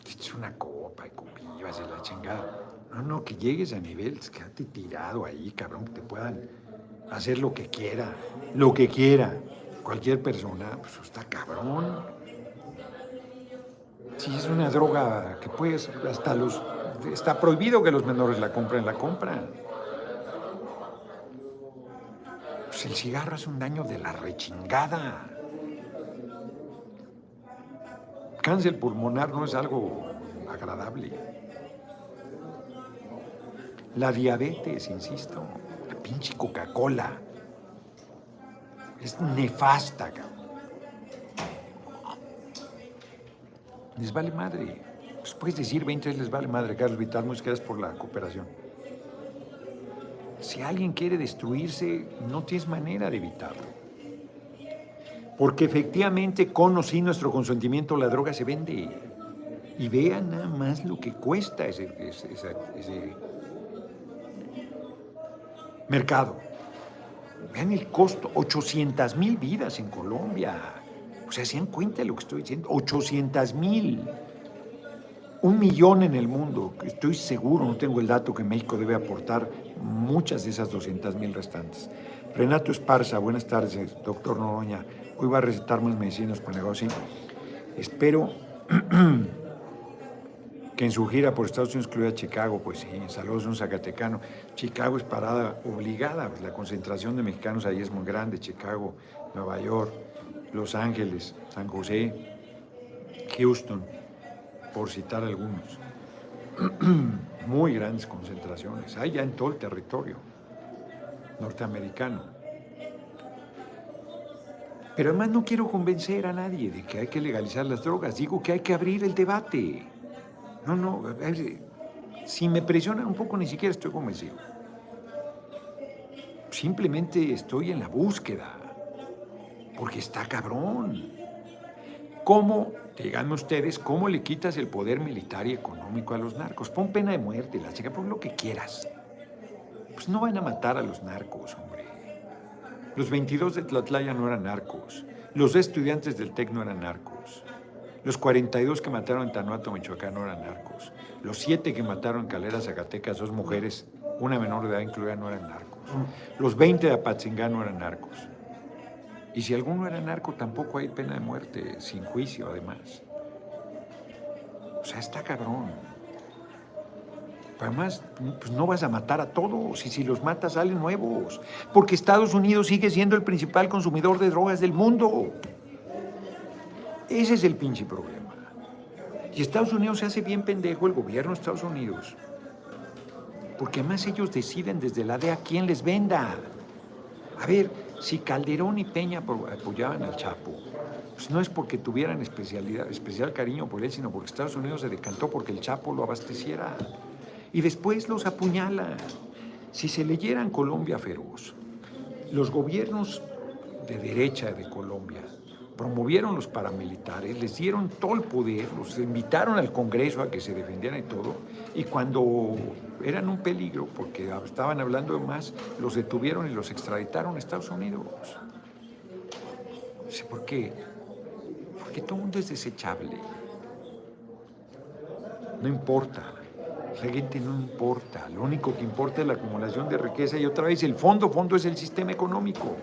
Es una copa y copillas y la chingada. No, no, que llegues a nivel, quédate tirado ahí, cabrón, que te puedan hacer lo que quiera, lo que quiera. Cualquier persona, pues está cabrón. Si es una droga que puedes, hasta los, está prohibido que los menores la compren, la compran. Pues el cigarro es un daño de la rechingada. Cáncer pulmonar no es algo agradable. La diabetes, insisto, pinche Coca-Cola. Es nefasta, cabrón. Les vale madre. Pues puedes decir 20 les vale madre, Carlos Vital, muchas gracias por la cooperación. Si alguien quiere destruirse, no tienes manera de evitarlo. Porque efectivamente, con o sin nuestro consentimiento, la droga se vende. Y vean nada más lo que cuesta ese Mercado. Vean el costo, 800 mil vidas en Colombia. O sea, ¿se dan cuenta de lo que estoy diciendo? 800 mil. Un millón en el mundo. Estoy seguro, no tengo el dato que México debe aportar muchas de esas 200 mil restantes. Renato Esparza, buenas tardes, doctor Noroña. Hoy va a recetar más medicinas para negocio. Espero que en su gira por Estados Unidos incluya Chicago, pues sí, saludos de un zacatecano. Chicago es parada obligada, pues la concentración de mexicanos ahí es muy grande, Chicago, Nueva York, Los Ángeles, San José, Houston, por citar algunos. muy grandes concentraciones, hay ya en todo el territorio norteamericano. Pero además no quiero convencer a nadie de que hay que legalizar las drogas, digo que hay que abrir el debate. No, no, si me presiona un poco ni siquiera estoy convencido. Simplemente estoy en la búsqueda, porque está cabrón. ¿Cómo, díganme ustedes, cómo le quitas el poder militar y económico a los narcos? Pon pena de muerte, la chica, pon lo que quieras. Pues no van a matar a los narcos, hombre. Los 22 de Tlatlaya no eran narcos. Los estudiantes del TEC no eran narcos. Los 42 que mataron en Tanuato, Michoacán, no eran narcos. Los 7 que mataron en Calera, Zacatecas, dos mujeres, una menor de edad incluida, no eran narcos. Los 20 de Apatzingán no eran narcos. Y si alguno era narco, tampoco hay pena de muerte, sin juicio, además. O sea, está cabrón. además, pues no vas a matar a todos, y si los matas salen nuevos, porque Estados Unidos sigue siendo el principal consumidor de drogas del mundo. Ese es el pinche problema. Y Estados Unidos se hace bien pendejo, el gobierno de Estados Unidos. Porque además ellos deciden desde la DEA quién les venda. A ver, si Calderón y Peña apoyaban al Chapo, pues no es porque tuvieran especialidad, especial cariño por él, sino porque Estados Unidos se decantó porque el Chapo lo abasteciera. Y después los apuñala. Si se leyeran Colombia Feroz, los gobiernos de derecha de Colombia promovieron los paramilitares, les dieron todo el poder, los invitaron al Congreso a que se defendieran y todo, y cuando eran un peligro, porque estaban hablando de más, los detuvieron y los extraditaron a Estados Unidos. ¿Por qué? Porque todo el mundo es desechable. No importa. La gente no importa. Lo único que importa es la acumulación de riqueza y otra vez el fondo, fondo es el sistema económico.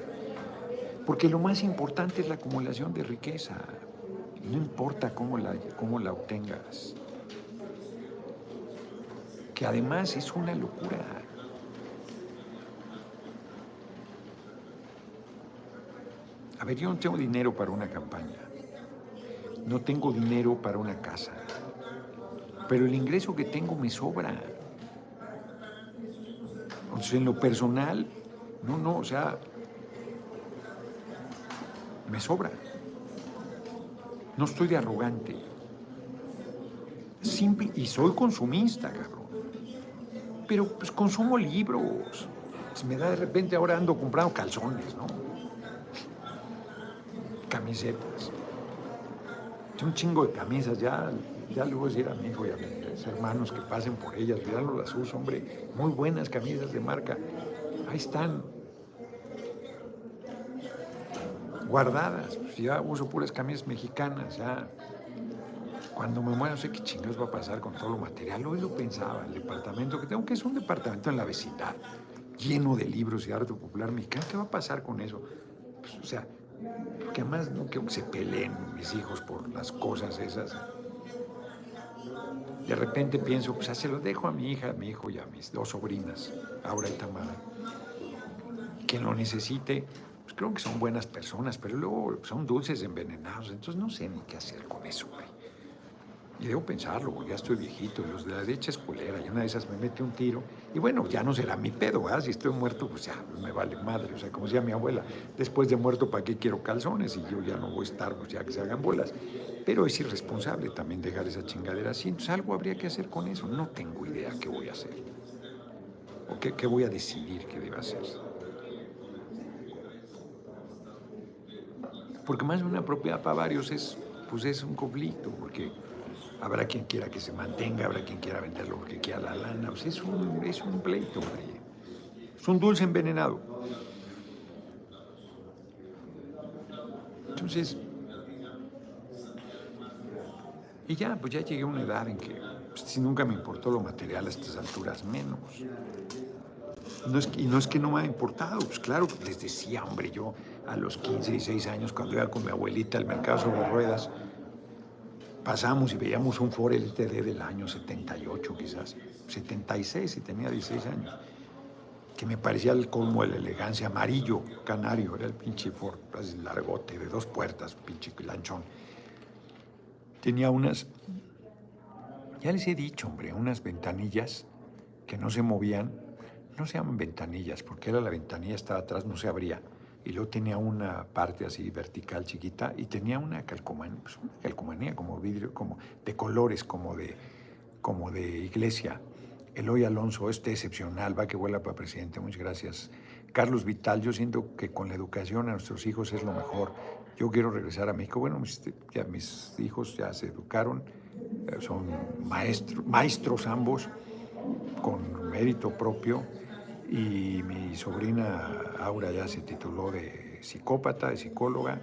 Porque lo más importante es la acumulación de riqueza. No importa cómo la, cómo la obtengas. Que además es una locura. A ver, yo no tengo dinero para una campaña. No tengo dinero para una casa. Pero el ingreso que tengo me sobra. Entonces, en lo personal, no, no, o sea, me sobra. No estoy de arrogante. Simple, y soy consumista, cabrón. Pero pues consumo libros. Se me da de repente ahora ando comprando calzones, ¿no? Camisetas. Un chingo de camisas, ya, ya le voy a decir a mi hijo y a mis hermanos que pasen por ellas, ya no las uso, hombre. Muy buenas camisas de marca. Ahí están, guardadas. Pues ya uso puras camisas mexicanas, ya. Cuando me muera, no sé qué chingados va a pasar con todo lo material. Hoy lo pensaba, el departamento que tengo, que es un departamento en la vecindad, lleno de libros y arte popular mexicano. ¿Qué va a pasar con eso? Pues, o sea, que además no quiero que se peleen mis hijos por las cosas esas. De repente pienso, pues se lo dejo a mi hija, a mi hijo y a mis dos sobrinas, Aura y Tamara. Quien lo necesite, creo que son buenas personas, pero luego son dulces envenenados, entonces no sé ni qué hacer con eso, güey. Y debo pensarlo, ya estoy viejito, los de la derecha es culera, y una de esas me mete un tiro, y bueno, ya no será mi pedo, ¿verdad? Si estoy muerto, pues ya me vale madre, o sea, como decía mi abuela, después de muerto, ¿para qué quiero calzones? Y yo ya no voy a estar, pues ya que se hagan bolas. Pero es irresponsable también dejar esa chingadera así, entonces algo habría que hacer con eso, no tengo idea qué voy a hacer, o qué, qué voy a decidir que deba hacer. Porque más de una propiedad para varios es, pues es un conflicto, porque habrá quien quiera que se mantenga, habrá quien quiera venderlo porque quiera la lana. Pues es un, es un pleito, hombre. Es un dulce envenenado. Entonces, y ya, pues ya llegué a una edad en que pues, si nunca me importó lo material a estas alturas, menos. Y no es que no me ha importado, pues claro, les decía, hombre, yo a los 15, 16 años, cuando iba con mi abuelita al mercado sobre ruedas, pasamos y veíamos un Ford LTD del año 78 quizás, 76 y tenía 16 años, que me parecía el colmo de la elegancia, amarillo, canario, era el pinche Ford, largote, de dos puertas, pinche lanchón. Tenía unas, ya les he dicho, hombre, unas ventanillas que no se movían, no se llaman ventanillas, porque era la ventanilla, estaba atrás, no se abría y luego tenía una parte así vertical chiquita y tenía una calcomanía, pues una calcomanía como vidrio, como de colores, como de, como de iglesia. Eloy Alonso, este excepcional, va que vuela para presidente, muchas gracias. Carlos Vital, yo siento que con la educación a nuestros hijos es lo mejor. Yo quiero regresar a México. Bueno, mis, mis hijos ya se educaron, son maestros, maestros ambos, con mérito propio y mi sobrina Aura ya se tituló de psicópata, de psicóloga,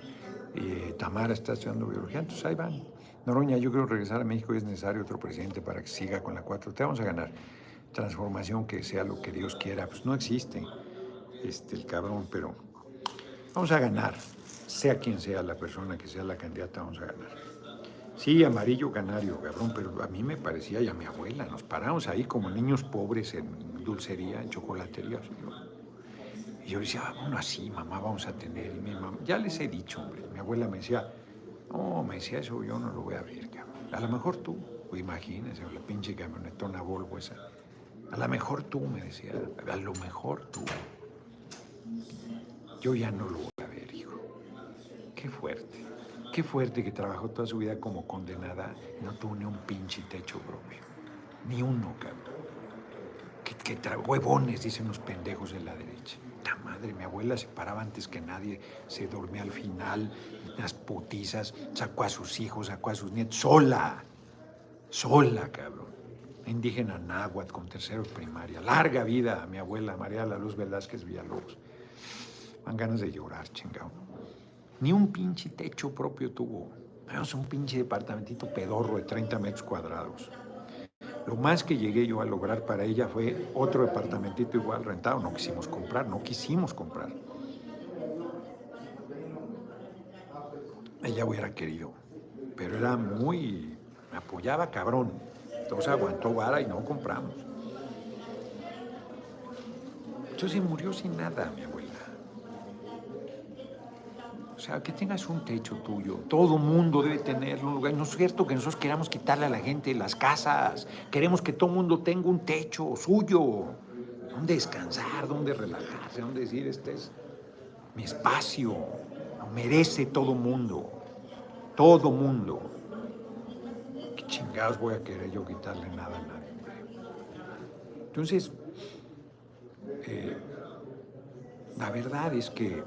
y Tamara está estudiando biología, entonces ahí van. Noroña, yo quiero regresar a México y es necesario otro presidente para que siga con la 4 Te Vamos a ganar. Transformación que sea lo que Dios quiera. Pues no existe este, el cabrón, pero vamos a ganar. Sea quien sea la persona que sea la candidata, vamos a ganar. Sí, amarillo canario, cabrón, pero a mí me parecía y a mi abuela. Nos paramos ahí como niños pobres en dulcería, en chocolatería. Y yo decía, bueno, así, mamá, vamos a tener. mi mamá, ya les he dicho, hombre. Mi abuela me decía, no, me decía eso, yo no lo voy a ver, cabrón. A lo mejor tú, o imagínese, la pinche camionetona Volvo esa. A lo mejor tú, me decía, a lo mejor tú. Yo ya no lo voy a ver, hijo. Qué fuerte. Qué fuerte que trabajó toda su vida como condenada no tuvo ni un pinche techo propio. Ni uno, cabrón. Que, que huevones, dicen los pendejos de la derecha. La madre, mi abuela se paraba antes que nadie, se dormía al final, las putizas, sacó a sus hijos, sacó a sus nietos, sola, sola, cabrón. Indígena náhuatl con terceros primaria. Larga vida mi abuela María La Luz Velázquez Villalobos. Van ganas de llorar, chingado. Ni un pinche techo propio tuvo. Vemos un pinche departamentito pedorro de 30 metros cuadrados. Lo más que llegué yo a lograr para ella fue otro departamentito igual rentado. No quisimos comprar, no quisimos comprar. Ella hubiera querido, pero era muy... me apoyaba cabrón. Entonces aguantó vara y no compramos. Entonces murió sin nada, mi abuela. O sea, que tengas un techo tuyo. Todo mundo debe tener un lugar. No es cierto que nosotros queramos quitarle a la gente las casas. Queremos que todo mundo tenga un techo suyo. Donde descansar, donde relajarse, donde decir, este es mi espacio. Lo merece todo mundo. Todo mundo. ¿Qué chingados voy a querer yo quitarle nada a nadie? Entonces, eh, la verdad es que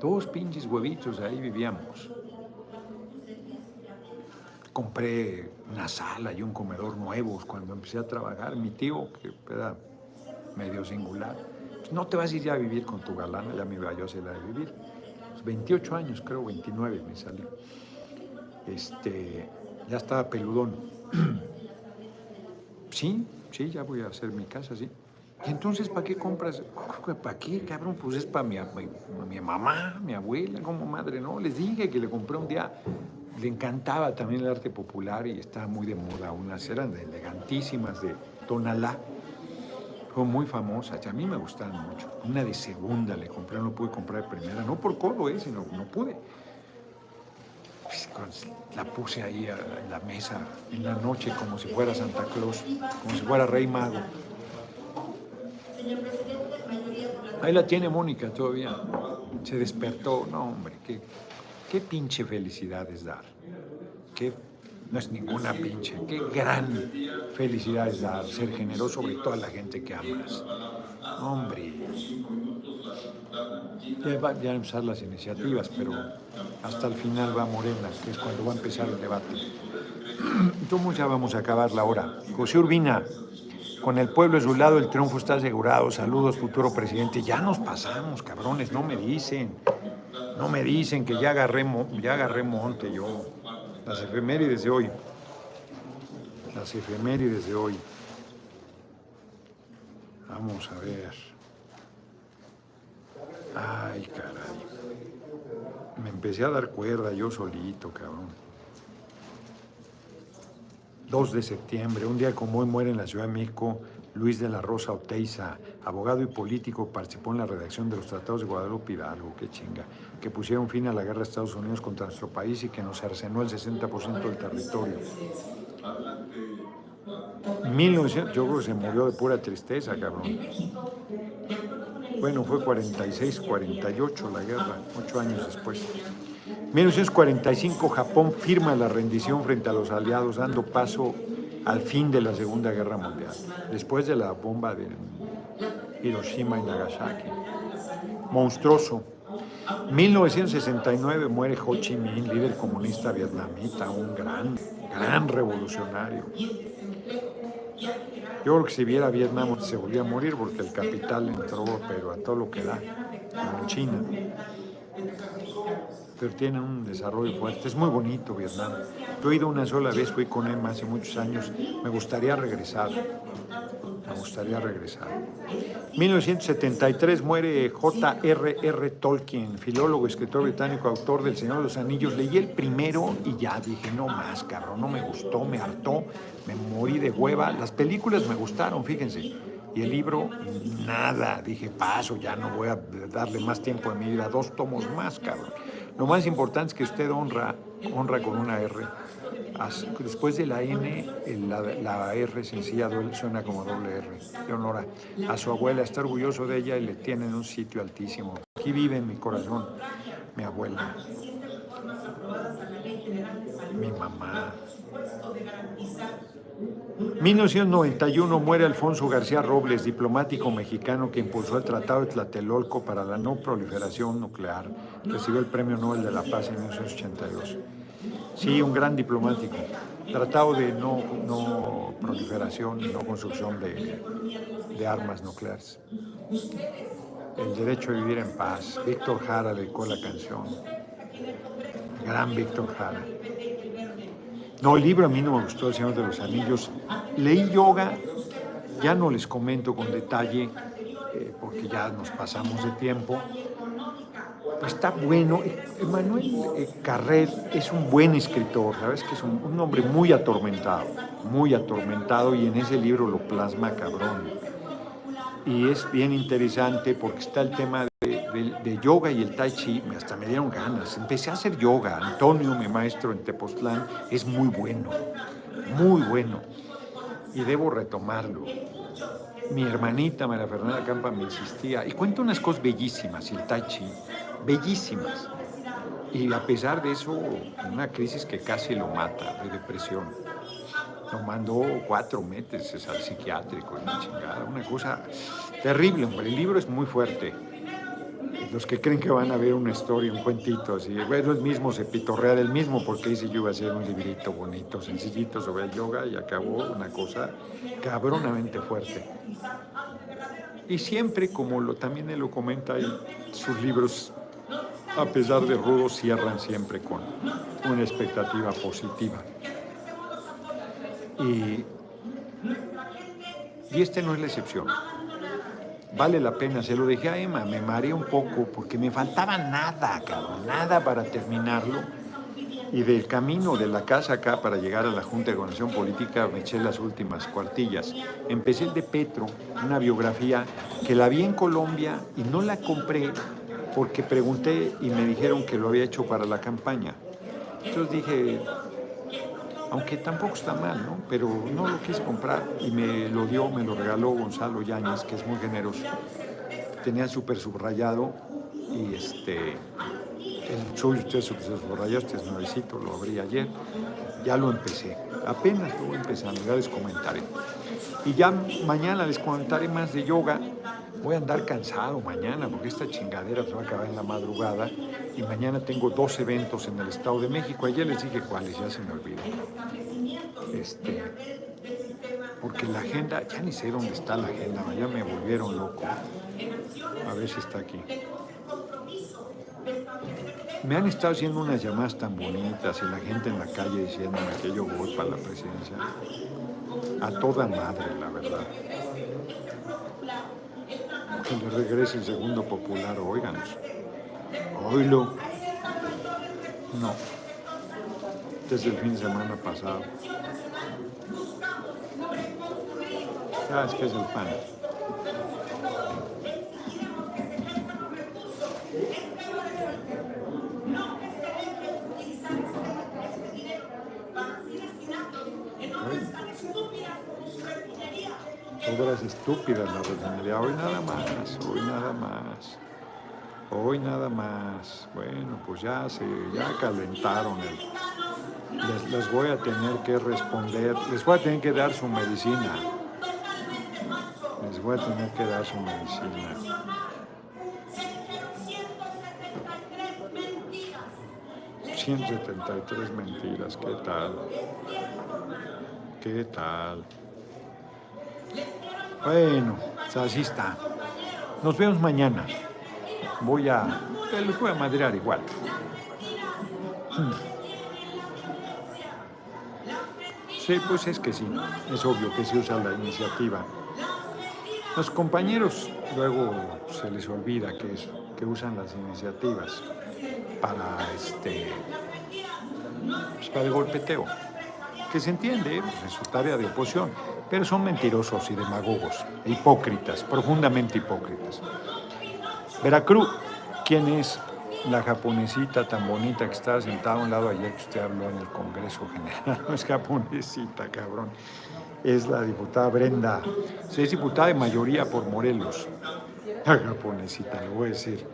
Dos pinches huevitos, ahí vivíamos. Compré una sala y un comedor nuevos cuando empecé a trabajar. Mi tío, que era medio singular, pues no te vas a ir ya a vivir con tu galana, ya me iba yo a hacer la de vivir. 28 pues años, creo, 29 me salió. Este, ya estaba peludón. sí, sí, ya voy a hacer mi casa, sí. ¿Y entonces para qué compras? ¿Para qué, cabrón? Pues es para mi, mi, mamá, mi abuela, como madre, ¿no? Les dije que le compré un día. Le encantaba también el arte popular y estaba muy de moda. Unas eran elegantísimas de Tonalá. Fue muy famosas. A mí me gustaban mucho. Una de segunda le compré, no pude comprar de primera. No por codo, ¿eh? Sino no pude. Pues, la puse ahí en la mesa en la noche como si fuera Santa Claus, como si fuera Rey Mago. Ahí la tiene Mónica todavía. Se despertó. No, hombre, qué, qué pinche felicidad es dar. Qué, no es ninguna pinche. Qué gran felicidad es dar. Ser generoso sobre toda la gente que amas. Hombre. Ya van a empezar las iniciativas, pero hasta el final va Morena, que es cuando va a empezar el debate. Entonces ya vamos a acabar la hora. José Urbina, con el pueblo a su lado el triunfo está asegurado. Saludos, futuro presidente. Ya nos pasamos, cabrones, no me dicen. No me dicen que ya agarré, ya agarré monte yo. Las efemérides de hoy. Las efemérides de hoy. Vamos a ver. Ay, caray. Me empecé a dar cuerda yo solito, cabrón. 2 de septiembre, un día como hoy muere en la Ciudad de México Luis de la Rosa Oteiza, abogado y político, participó en la redacción de los tratados de Guadalupe Hidalgo, qué chinga, que pusieron fin a la guerra de Estados Unidos contra nuestro país y que nos cercenó el 60% del territorio. 1900, yo creo que se murió de pura tristeza, cabrón. Bueno, fue 46-48 la guerra, ocho años después. 1945 Japón firma la rendición frente a los aliados, dando paso al fin de la Segunda Guerra Mundial, después de la bomba de Hiroshima y Nagasaki. Monstruoso. 1969 muere Ho Chi Minh, líder comunista vietnamita, un gran, gran revolucionario. Yo creo que si viera Vietnam se volvía a morir porque el capital entró, pero a todo lo que da, como China. Pero tiene un desarrollo fuerte. Es muy bonito Vietnam. Yo he ido una sola vez, fui con Emma hace muchos años. Me gustaría regresar. Me gustaría regresar. 1973 muere J.R.R. Tolkien, filólogo, escritor británico, autor del Señor de los Anillos. Leí el primero y ya dije, no más, cabrón, no me gustó, me hartó, me morí de hueva. Las películas me gustaron, fíjense. Y el libro, nada. Dije, paso, ya no voy a darle más tiempo a mi vida. Dos tomos más, cabrón. Lo más importante es que usted honra, honra con una R Después de la N, la, R sencilla suena como doble R. De honor a, su abuela, está orgulloso de ella y le tiene en un sitio altísimo. Aquí vive en mi corazón mi abuela, mi mamá. 1991 muere Alfonso García Robles, diplomático mexicano que impulsó el Tratado de Tlatelolco para la no proliferación nuclear. Recibió el Premio Nobel de la Paz en 1982. Sí, un gran diplomático. Tratado de no, proliferación y no construcción de, armas nucleares. El derecho a vivir en paz. Víctor Jara dedicó la canción. Gran Víctor Jara. No, el libro a mí no me gustó, El Señor de los Anillos. Leí yoga, ya no les comento con detalle, eh, porque ya nos pasamos de tiempo está bueno. Emanuel eh, Carrer es un buen escritor, ¿sabes? Que es un, hombre muy atormentado, muy atormentado y en ese libro lo plasma cabrón. Y es bien interesante porque está el tema de, yoga y el tai chi, hasta me dieron ganas. Empecé a hacer yoga. Antonio, mi maestro en Tepoztlán, es muy bueno, muy bueno. Y debo retomarlo. Mi hermanita María Fernanda Campa me insistía, y cuenta unas cosas bellísimas, el tai chi bellísimas. Y a pesar de eso, una crisis que casi lo mata, de depresión. Lo mandó cuatro meses al psiquiátrico, una chingada, una cosa terrible, hombre. El libro es muy fuerte. Los que creen que van a ver una historia, un cuentito así, bueno, el mismo se pitorrea del mismo porque dice yo iba a hacer un librito bonito, sencillito sobre el yoga y acabó una cosa cabronamente fuerte. Y siempre, como lo, también él lo comenta en sus libros a pesar de rudos, cierran siempre con una expectativa positiva. Y, este no es la excepción. Vale la pena, se lo dejé a Emma, me mareé un poco porque me faltaba nada, cabrón, nada para terminarlo. Y del camino de la casa acá para llegar a la Junta de Coordinación Política me eché las últimas cuartillas. Empecé el de Petro, una biografía que la vi en Colombia y no la compré porque pregunté y me dijeron que lo había hecho para la campaña. Entonces dije, aunque tampoco está mal, ¿no? Pero no lo quise comprar y me lo dio, me lo regaló Gonzalo Yáñez, que es muy generoso. Tenía súper subrayado y este, el suyo usted subrayado, este es nuevecito, lo abrí ayer, ya lo empecé, apenas lo voy empezando, ya les comentaré. Y ya mañana les comentaré más de yoga voy a andar cansado mañana porque esta chingadera se va a acabar en la madrugada y mañana tengo dos eventos en el Estado de México. Ayer les dije cuáles, ya se me olvidó. Este, porque la agenda, ya ni sé dónde está la agenda, ya me volvieron loco. A ver si está aquí. Me han estado haciendo unas llamadas tan bonitas y la gente en la calle diciéndome que yo voy para la presidencia. A toda madre, la verdad. Le regrese el segundo popular, óiganos. Oílo. No. Desde el fin de semana pasado. ¿Sabes qué es el pan? Obras estúpidas la refinería. Hoy nada más, hoy nada más. Hoy nada más. Bueno, pues ya se, ya calentaron. Les, les voy a tener que responder, les voy a tener que dar su medicina. Les voy a tener que dar su medicina. 173 mentiras, ¿qué tal? ¿Qué tal? Bueno, pues así está. Nos vemos mañana. Voy a. eh, Les voy a madrear igual. Sí, pues es que sí. Es obvio que se usa la iniciativa. Los compañeros luego se les olvida que, es- que usan las iniciativas para este pues, para el golpeteo, que se entiende pues, en su tarea de oposición, pero son mentirosos y demagogos, hipócritas, profundamente hipócritas. Veracruz, ¿quién es la japonesita tan bonita que estaba sentada a un lado ayer que usted habló en el Congreso General? No es japonesita, cabrón. Es la diputada Brenda. Sí, es diputada de mayoría por Morelos. La japonesita, le voy a decir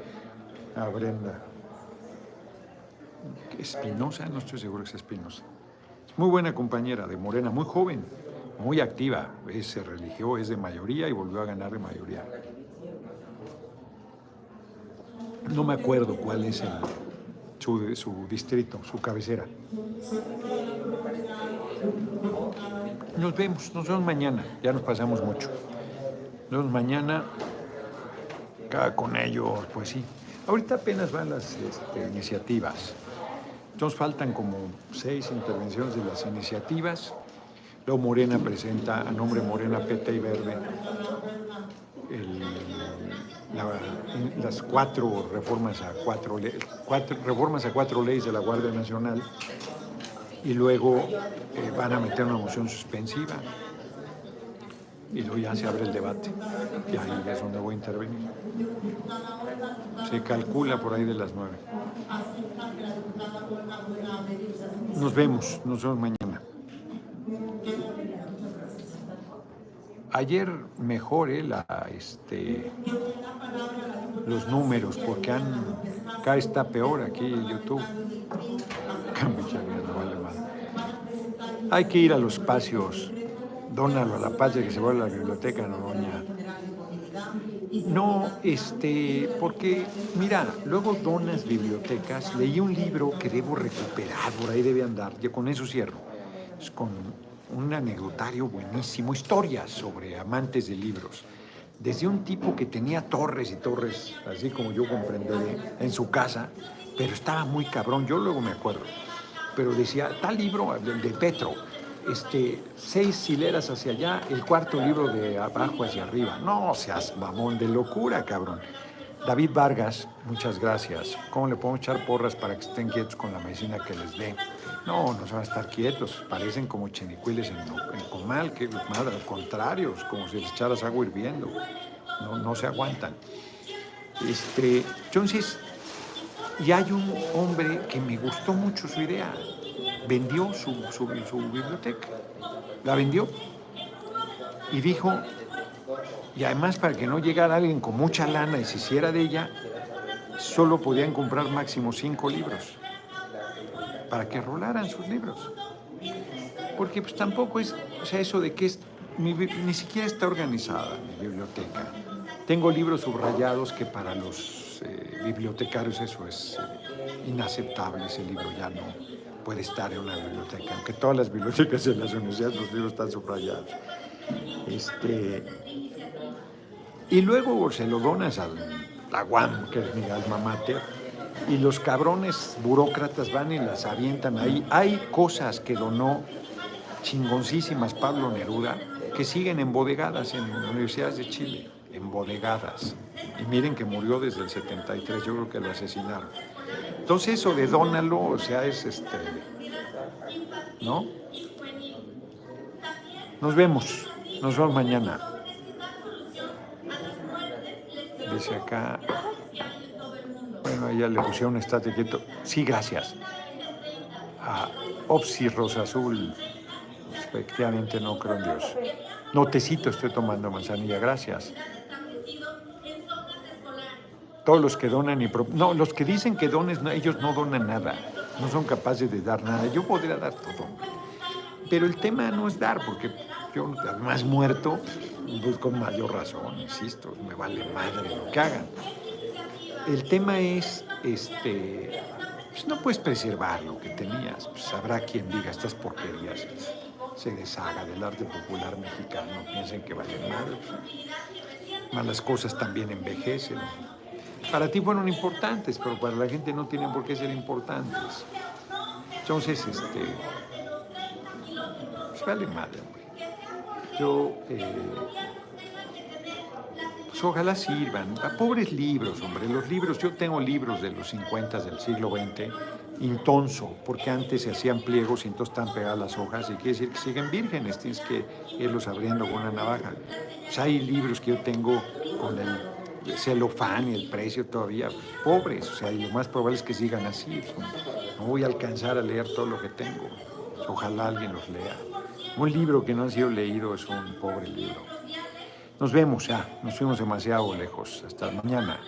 a Brenda. Espinosa, no estoy seguro que sea Espinosa. Es muy buena compañera de Morena, muy joven, muy activa. Se religió, es de mayoría y volvió a ganar de mayoría. No me acuerdo cuál es el- su, su distrito, su cabecera. Nos vemos, nos vemos mañana. Ya nos pasamos mucho. Nos vemos mañana. Acá con ellos, pues sí. Ahorita apenas van las este, iniciativas. Entonces faltan como seis intervenciones de las iniciativas. Luego Morena presenta a nombre Morena Peta y Verde las cuatro reformas a cuatro reformas a cuatro leyes de la Guardia Nacional y luego eh, van a meter una moción suspensiva y luego ya se abre el debate y ahí es donde voy a intervenir. Se calcula por ahí de las nueve. Nos vemos, nos vemos mañana. Ayer mejoré la, este, los números porque han, acá está peor aquí YouTube. No. Hay que ir a los espacios. Dónalo a la patria que se va a la biblioteca, Noroña. No, este, porque, mira, luego donas bibliotecas. Leí un libro que debo recuperar, por ahí debe andar. Yo con eso cierro. Es con un anecdotario buenísimo, historias sobre amantes de libros. Desde un tipo que tenía torres y torres, así como yo comprenderé, en su casa, pero estaba muy cabrón. Yo luego me acuerdo. Pero decía, tal libro, de Petro, este, seis hileras hacia allá, el cuarto libro de abajo hacia arriba. No seas mamón de locura, cabrón. David Vargas, muchas gracias. ¿Cómo le podemos echar porras para que estén quietos con la medicina que les dé? No, no se van a estar quietos. Parecen como chenicuiles en, comal, que madre, al contrario, es como si les echaras agua hirviendo. No, no se aguantan. Este, entonces, y hay un hombre que me gustó mucho su idea. Vendió su, su, su biblioteca. La vendió. Y dijo, y además para que no llegara alguien con mucha lana y se hiciera de ella, solo podían comprar máximo cinco libros. Para que rolaran sus libros. Porque pues tampoco es, o sea, eso de que es ni siquiera está organizada mi biblioteca. Tengo libros subrayados que para los eh, bibliotecarios eso es eh, inaceptable. Ese libro ya no puede estar en una biblioteca, aunque todas las bibliotecas de las universidades los libros están subrayados. Este, y luego se lo donas a la UAM, que es mi alma mater, y los cabrones burócratas van y las avientan ahí. Hay cosas que donó chingoncísimas Pablo Neruda que siguen embodegadas en universidades de Chile, embodegadas. Y miren que murió desde el 73, yo creo que lo asesinaron. Entonces eso de dónalo, o sea, es este, ¿no? Nos vemos, nos vemos mañana. Dice acá, bueno, ella le pusieron estate quieto. Sí, gracias. A Opsi Rosa Azul, efectivamente no creo en Dios. Notecito estoy tomando manzanilla, gracias. Todos los que donan y... No, los que dicen que dones, ellos no donan nada. No son capaces de dar nada. Yo podría dar todo. Pero el tema no es dar, porque yo, además muerto, pues con mayor razón, insisto, me vale madre lo que hagan. El tema es, este, pues no puedes preservar lo que tenías. Pues habrá quien diga estas porquerías se deshaga del arte popular mexicano, piensen que valen mal. Malas cosas también envejecen. Para ti fueron importantes, pero para la gente no tienen por qué ser importantes. Entonces, este, pues vale madre, hombre. Yo, eh, ojalá sirvan. A pobres libros, hombre. Los libros, yo tengo libros de los 50 del siglo XX intonso, porque antes se hacían pliegos y entonces están pegadas las hojas y quiere decir que siguen vírgenes, tienes que irlos abriendo con una navaja. Pues hay libros que yo tengo con el celofán y el precio todavía pobres, o sea, y lo más probable es que sigan así. No voy a alcanzar a leer todo lo que tengo. Ojalá alguien los lea. Un libro que no ha sido leído es un pobre libro. Nos vemos ya, nos fuimos demasiado lejos. Hasta mañana.